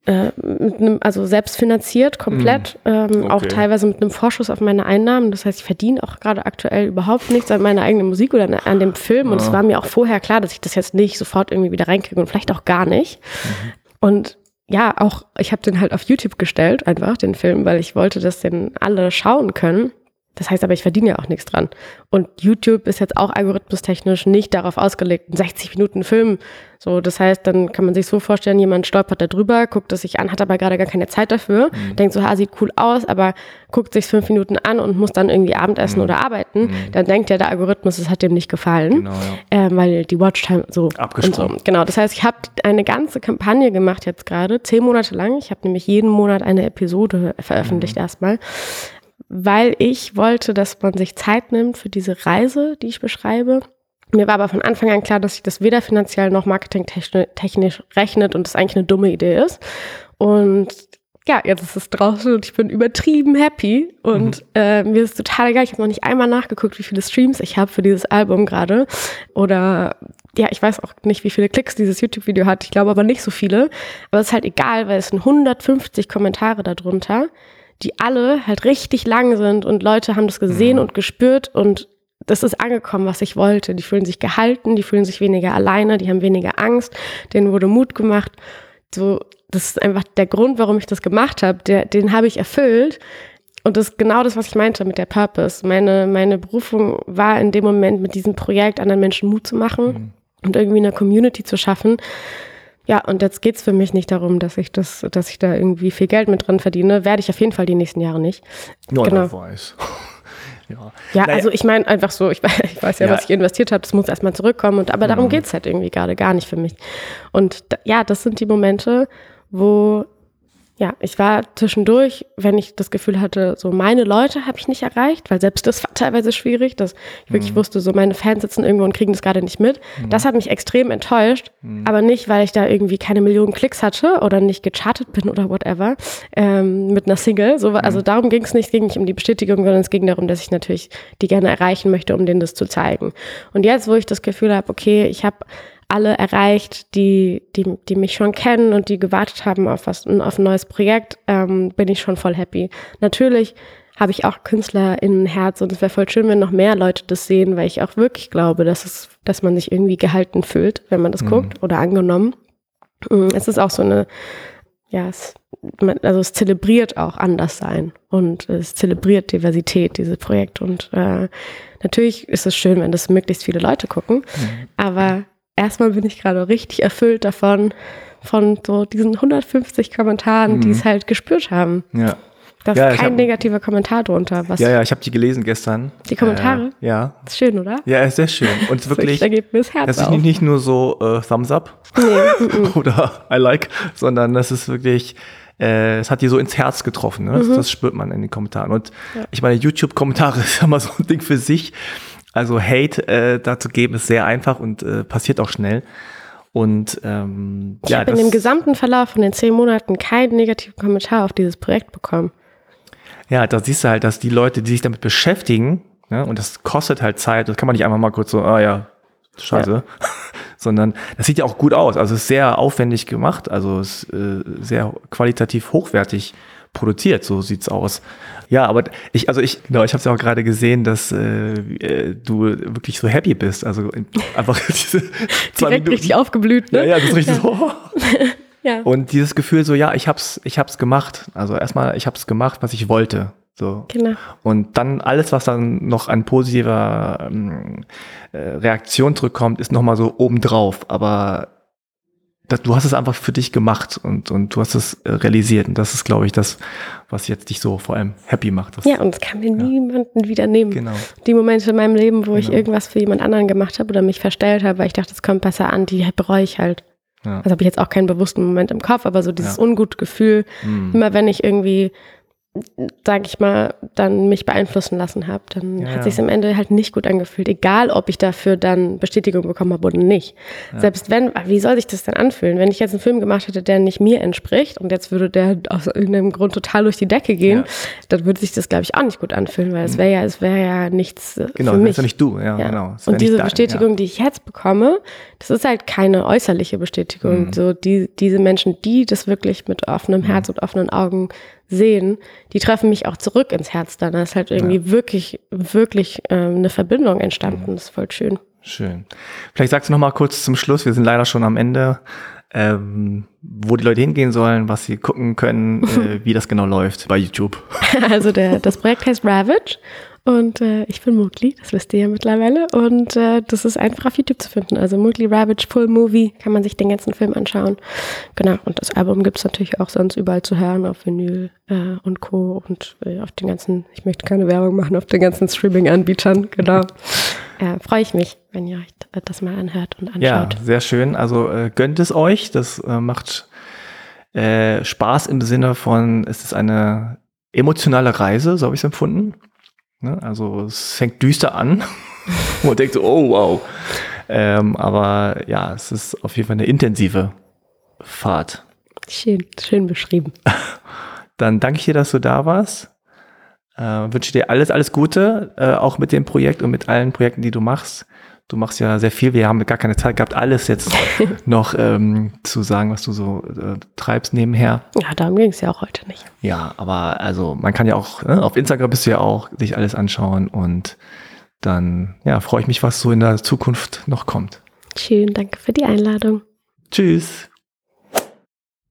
[SPEAKER 1] äh, einem, also selbst finanziert komplett, mm. ähm, okay. auch teilweise mit einem Vorschuss auf meine Einnahmen. Das heißt, ich verdiene auch gerade aktuell überhaupt nichts an meiner eigenen Musik oder an, dem Film. Und es war mir auch vorher klar, dass ich das jetzt nicht sofort irgendwie wieder reinkriege und vielleicht auch gar nicht. Mhm. Und ja, auch ich habe den halt auf YouTube gestellt, einfach den Film, weil ich wollte, dass den alle schauen können. Das heißt aber, ich verdiene ja auch nichts dran. Und YouTube ist jetzt auch algorithmustechnisch nicht darauf ausgelegt, einen 60 Minuten Film. So, das heißt, dann kann man sich so vorstellen, jemand stolpert da drüber, guckt es sich an, hat aber gerade gar keine Zeit dafür, mhm. denkt so, ha, sieht cool aus, aber guckt sich fünf Minuten an und muss dann irgendwie Abendessen mhm. oder arbeiten. Mhm. Dann denkt ja der Algorithmus, es hat dem nicht gefallen, genau, ja. äh, weil die Watchtime so und so. Genau, das heißt, ich habe eine ganze Kampagne gemacht jetzt gerade, zehn Monate lang. Ich habe nämlich jeden Monat eine Episode veröffentlicht mhm. erstmal weil ich wollte, dass man sich Zeit nimmt für diese Reise, die ich beschreibe. Mir war aber von Anfang an klar, dass sich das weder finanziell noch marketingtechnisch rechnet und das eigentlich eine dumme Idee ist. Und ja, jetzt ist es draußen und ich bin übertrieben happy und mhm. äh, mir ist total egal. Ich habe noch nicht einmal nachgeguckt, wie viele Streams ich habe für dieses Album gerade. Oder ja, ich weiß auch nicht, wie viele Klicks dieses YouTube-Video hat. Ich glaube aber nicht so viele. Aber es ist halt egal, weil es sind 150 Kommentare darunter die alle halt richtig lang sind und Leute haben das gesehen mhm. und gespürt und das ist angekommen, was ich wollte. Die fühlen sich gehalten, die fühlen sich weniger alleine, die haben weniger Angst, denen wurde Mut gemacht. So, das ist einfach der Grund, warum ich das gemacht habe. Den habe ich erfüllt. Und das ist genau das, was ich meinte mit der Purpose. Meine, meine Berufung war in dem Moment, mit diesem Projekt anderen Menschen Mut zu machen mhm. und irgendwie eine Community zu schaffen, ja, und jetzt geht's für mich nicht darum, dass ich das, dass ich da irgendwie viel Geld mit drin verdiene. Werde ich auf jeden Fall die nächsten Jahre nicht.
[SPEAKER 2] Nur genau. weiß.
[SPEAKER 1] ja, ja naja. also ich meine einfach so, ich weiß, ich weiß ja, ja, was ich investiert habe, das muss erstmal zurückkommen. Und, aber darum mhm. geht's halt irgendwie gerade gar nicht für mich. Und ja, das sind die Momente, wo ja, ich war zwischendurch, wenn ich das Gefühl hatte, so meine Leute habe ich nicht erreicht, weil selbst das war teilweise schwierig, dass ich wirklich mhm. wusste, so meine Fans sitzen irgendwo und kriegen das gerade nicht mit. Mhm. Das hat mich extrem enttäuscht, mhm. aber nicht, weil ich da irgendwie keine Millionen Klicks hatte oder nicht gechartet bin oder whatever ähm, mit einer Single. So, also mhm. darum ging es nicht, es ging nicht um die Bestätigung, sondern es ging darum, dass ich natürlich die gerne erreichen möchte, um denen das zu zeigen. Und jetzt, wo ich das Gefühl habe, okay, ich habe alle erreicht, die, die, die mich schon kennen und die gewartet haben auf was, auf ein neues Projekt, ähm, bin ich schon voll happy. Natürlich habe ich auch Künstler in Herz und es wäre voll schön, wenn noch mehr Leute das sehen, weil ich auch wirklich glaube, dass es, dass man sich irgendwie gehalten fühlt, wenn man das mhm. guckt oder angenommen. Mm, es ist auch so eine, ja, es, also es zelebriert auch Anderssein und es zelebriert Diversität, dieses Projekt. Und äh, natürlich ist es schön, wenn das möglichst viele Leute gucken, mhm. aber erstmal bin ich gerade richtig erfüllt davon, von so diesen 150 Kommentaren, mhm. die es halt gespürt haben.
[SPEAKER 2] Ja.
[SPEAKER 1] Da ist ja, kein hab, negativer Kommentar drunter.
[SPEAKER 2] Was ja, ja, ich habe die gelesen gestern.
[SPEAKER 1] Die Kommentare?
[SPEAKER 2] Äh, ja.
[SPEAKER 1] Ist schön, oder?
[SPEAKER 2] Ja, ist sehr schön. Und wirklich,
[SPEAKER 1] da geht mir das Herz
[SPEAKER 2] das ist nicht, nicht nur so äh, Thumbs up nee, oder I like, sondern das ist wirklich, äh, es hat die so ins Herz getroffen. Ne? Das, mhm. das, spürt man in den Kommentaren. Und ja. ich meine, YouTube-Kommentare ist ja mal so ein Ding für sich. Also Hate äh, dazu geben ist sehr einfach und äh, passiert auch schnell. Und ähm,
[SPEAKER 1] ich ja, habe in dem gesamten Verlauf von den zehn Monaten keinen negativen Kommentar auf dieses Projekt bekommen.
[SPEAKER 2] Ja, da siehst du halt, dass die Leute, die sich damit beschäftigen, ne, und das kostet halt Zeit, das kann man nicht einfach mal kurz so, ah ja, scheiße, ja. sondern das sieht ja auch gut aus. Also es ist sehr aufwendig gemacht, also es ist äh, sehr qualitativ hochwertig produziert, so sieht's aus. Ja, aber ich, also ich, genau, ich habe es ja auch gerade gesehen, dass äh, äh, du wirklich so happy bist. Also einfach diese
[SPEAKER 1] zwei Direkt Minuten. richtig aufgeblüht, ne?
[SPEAKER 2] Ja, ja, das ist richtig ja. so. ja. Und dieses Gefühl so, ja, ich hab's, ich hab's gemacht. Also erstmal, ich hab's gemacht, was ich wollte. So.
[SPEAKER 1] Genau.
[SPEAKER 2] Und dann alles, was dann noch an positiver ähm, äh, Reaktion zurückkommt, ist nochmal so obendrauf. Aber du hast es einfach für dich gemacht und, und du hast es äh, realisiert. Und das ist, glaube ich, das, was jetzt dich so vor allem happy macht. Das,
[SPEAKER 1] ja, und es kann mir ja. niemanden wieder nehmen.
[SPEAKER 2] Genau.
[SPEAKER 1] Die Momente in meinem Leben, wo genau. ich irgendwas für jemand anderen gemacht habe oder mich verstellt habe, weil ich dachte, es kommt besser an, die bereue ich halt. Ja. Also habe ich jetzt auch keinen bewussten Moment im Kopf, aber so dieses ja. ungute Gefühl, mhm. immer wenn ich irgendwie sage ich mal, dann mich beeinflussen lassen habe, dann ja, hat sich am Ende halt nicht gut angefühlt, egal ob ich dafür dann Bestätigung bekommen habe oder nicht. Ja. Selbst wenn, wie soll sich das denn anfühlen, wenn ich jetzt einen Film gemacht hätte, der nicht mir entspricht und jetzt würde der aus irgendeinem Grund total durch die Decke gehen, ja. dann würde sich das glaube ich auch nicht gut anfühlen, weil es mhm. wäre ja, es wäre ja nichts äh,
[SPEAKER 2] genau,
[SPEAKER 1] für mich.
[SPEAKER 2] Genau, ja nicht du, ja, genau.
[SPEAKER 1] Und diese da, Bestätigung, die ich jetzt bekomme, das ist halt keine äußerliche Bestätigung. Mhm. So die diese Menschen, die das wirklich mit offenem mhm. Herz und offenen Augen sehen, die treffen mich auch zurück ins Herz dann. Da ist halt irgendwie ja. wirklich, wirklich ähm, eine Verbindung entstanden. Mhm. Das ist voll schön.
[SPEAKER 2] Schön. Vielleicht sagst du noch mal kurz zum Schluss, wir sind leider schon am Ende, ähm, wo die Leute hingehen sollen, was sie gucken können, äh, wie das genau läuft bei YouTube.
[SPEAKER 1] Also der, das Projekt heißt Ravage und äh, ich bin Mugli, das wisst ihr ja mittlerweile. Und äh, das ist einfach auf YouTube zu finden. Also Mugli Ravage Full Movie kann man sich den ganzen Film anschauen. Genau. Und das Album gibt es natürlich auch sonst überall zu hören, auf Vinyl äh, und Co. Und äh, auf den ganzen, ich möchte keine Werbung machen, auf den ganzen Streaming-Anbietern. Genau. äh, Freue ich mich, wenn ihr euch das mal anhört und anschaut.
[SPEAKER 2] Ja, sehr schön. Also äh, gönnt es euch. Das äh, macht äh, Spaß im Sinne von, es ist eine emotionale Reise, so habe ich es empfunden. Ne? Also es fängt düster an man denkt so, oh wow. Ähm, aber ja, es ist auf jeden Fall eine intensive Fahrt.
[SPEAKER 1] Schön, schön beschrieben.
[SPEAKER 2] Dann danke ich dir, dass du da warst. Äh, wünsche dir alles, alles Gute, äh, auch mit dem Projekt und mit allen Projekten, die du machst. Du machst ja sehr viel. Wir haben gar keine Zeit gehabt, alles jetzt noch ähm, zu sagen, was du so äh, treibst nebenher.
[SPEAKER 1] Ja, darum ging es ja auch heute nicht.
[SPEAKER 2] Ja, aber also man kann ja auch, ne, auf Instagram bist du ja auch, sich alles anschauen und dann ja, freue ich mich, was so in der Zukunft noch kommt.
[SPEAKER 1] Schön, danke für die Einladung.
[SPEAKER 2] Tschüss.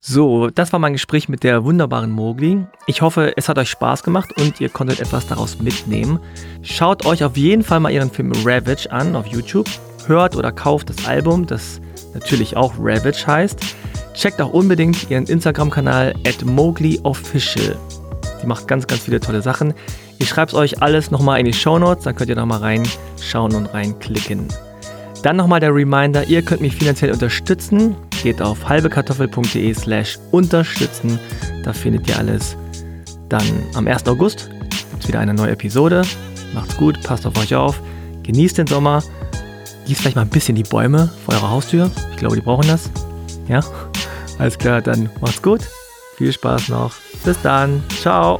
[SPEAKER 2] So, das war mein Gespräch mit der wunderbaren Mogli. Ich hoffe, es hat euch Spaß gemacht und ihr konntet etwas daraus mitnehmen. Schaut euch auf jeden Fall mal ihren Film Ravage an auf YouTube. Hört oder kauft das Album, das natürlich auch Ravage heißt. Checkt auch unbedingt ihren Instagram-Kanal at MowgliOfficial. Die macht ganz, ganz viele tolle Sachen. Ich schreibe es euch alles nochmal in die Show Notes, dann könnt ihr nochmal reinschauen und reinklicken. Dann nochmal der Reminder, ihr könnt mich finanziell unterstützen. Geht auf halbekartoffel.de slash unterstützen. Da findet ihr alles. Dann am 1. August gibt es wieder eine neue Episode. Macht's gut, passt auf euch auf. Genießt den Sommer. Gießt vielleicht mal ein bisschen die Bäume vor eurer Haustür. Ich glaube, die brauchen das. Ja? Alles klar, dann macht's gut. Viel Spaß noch. Bis dann. Ciao.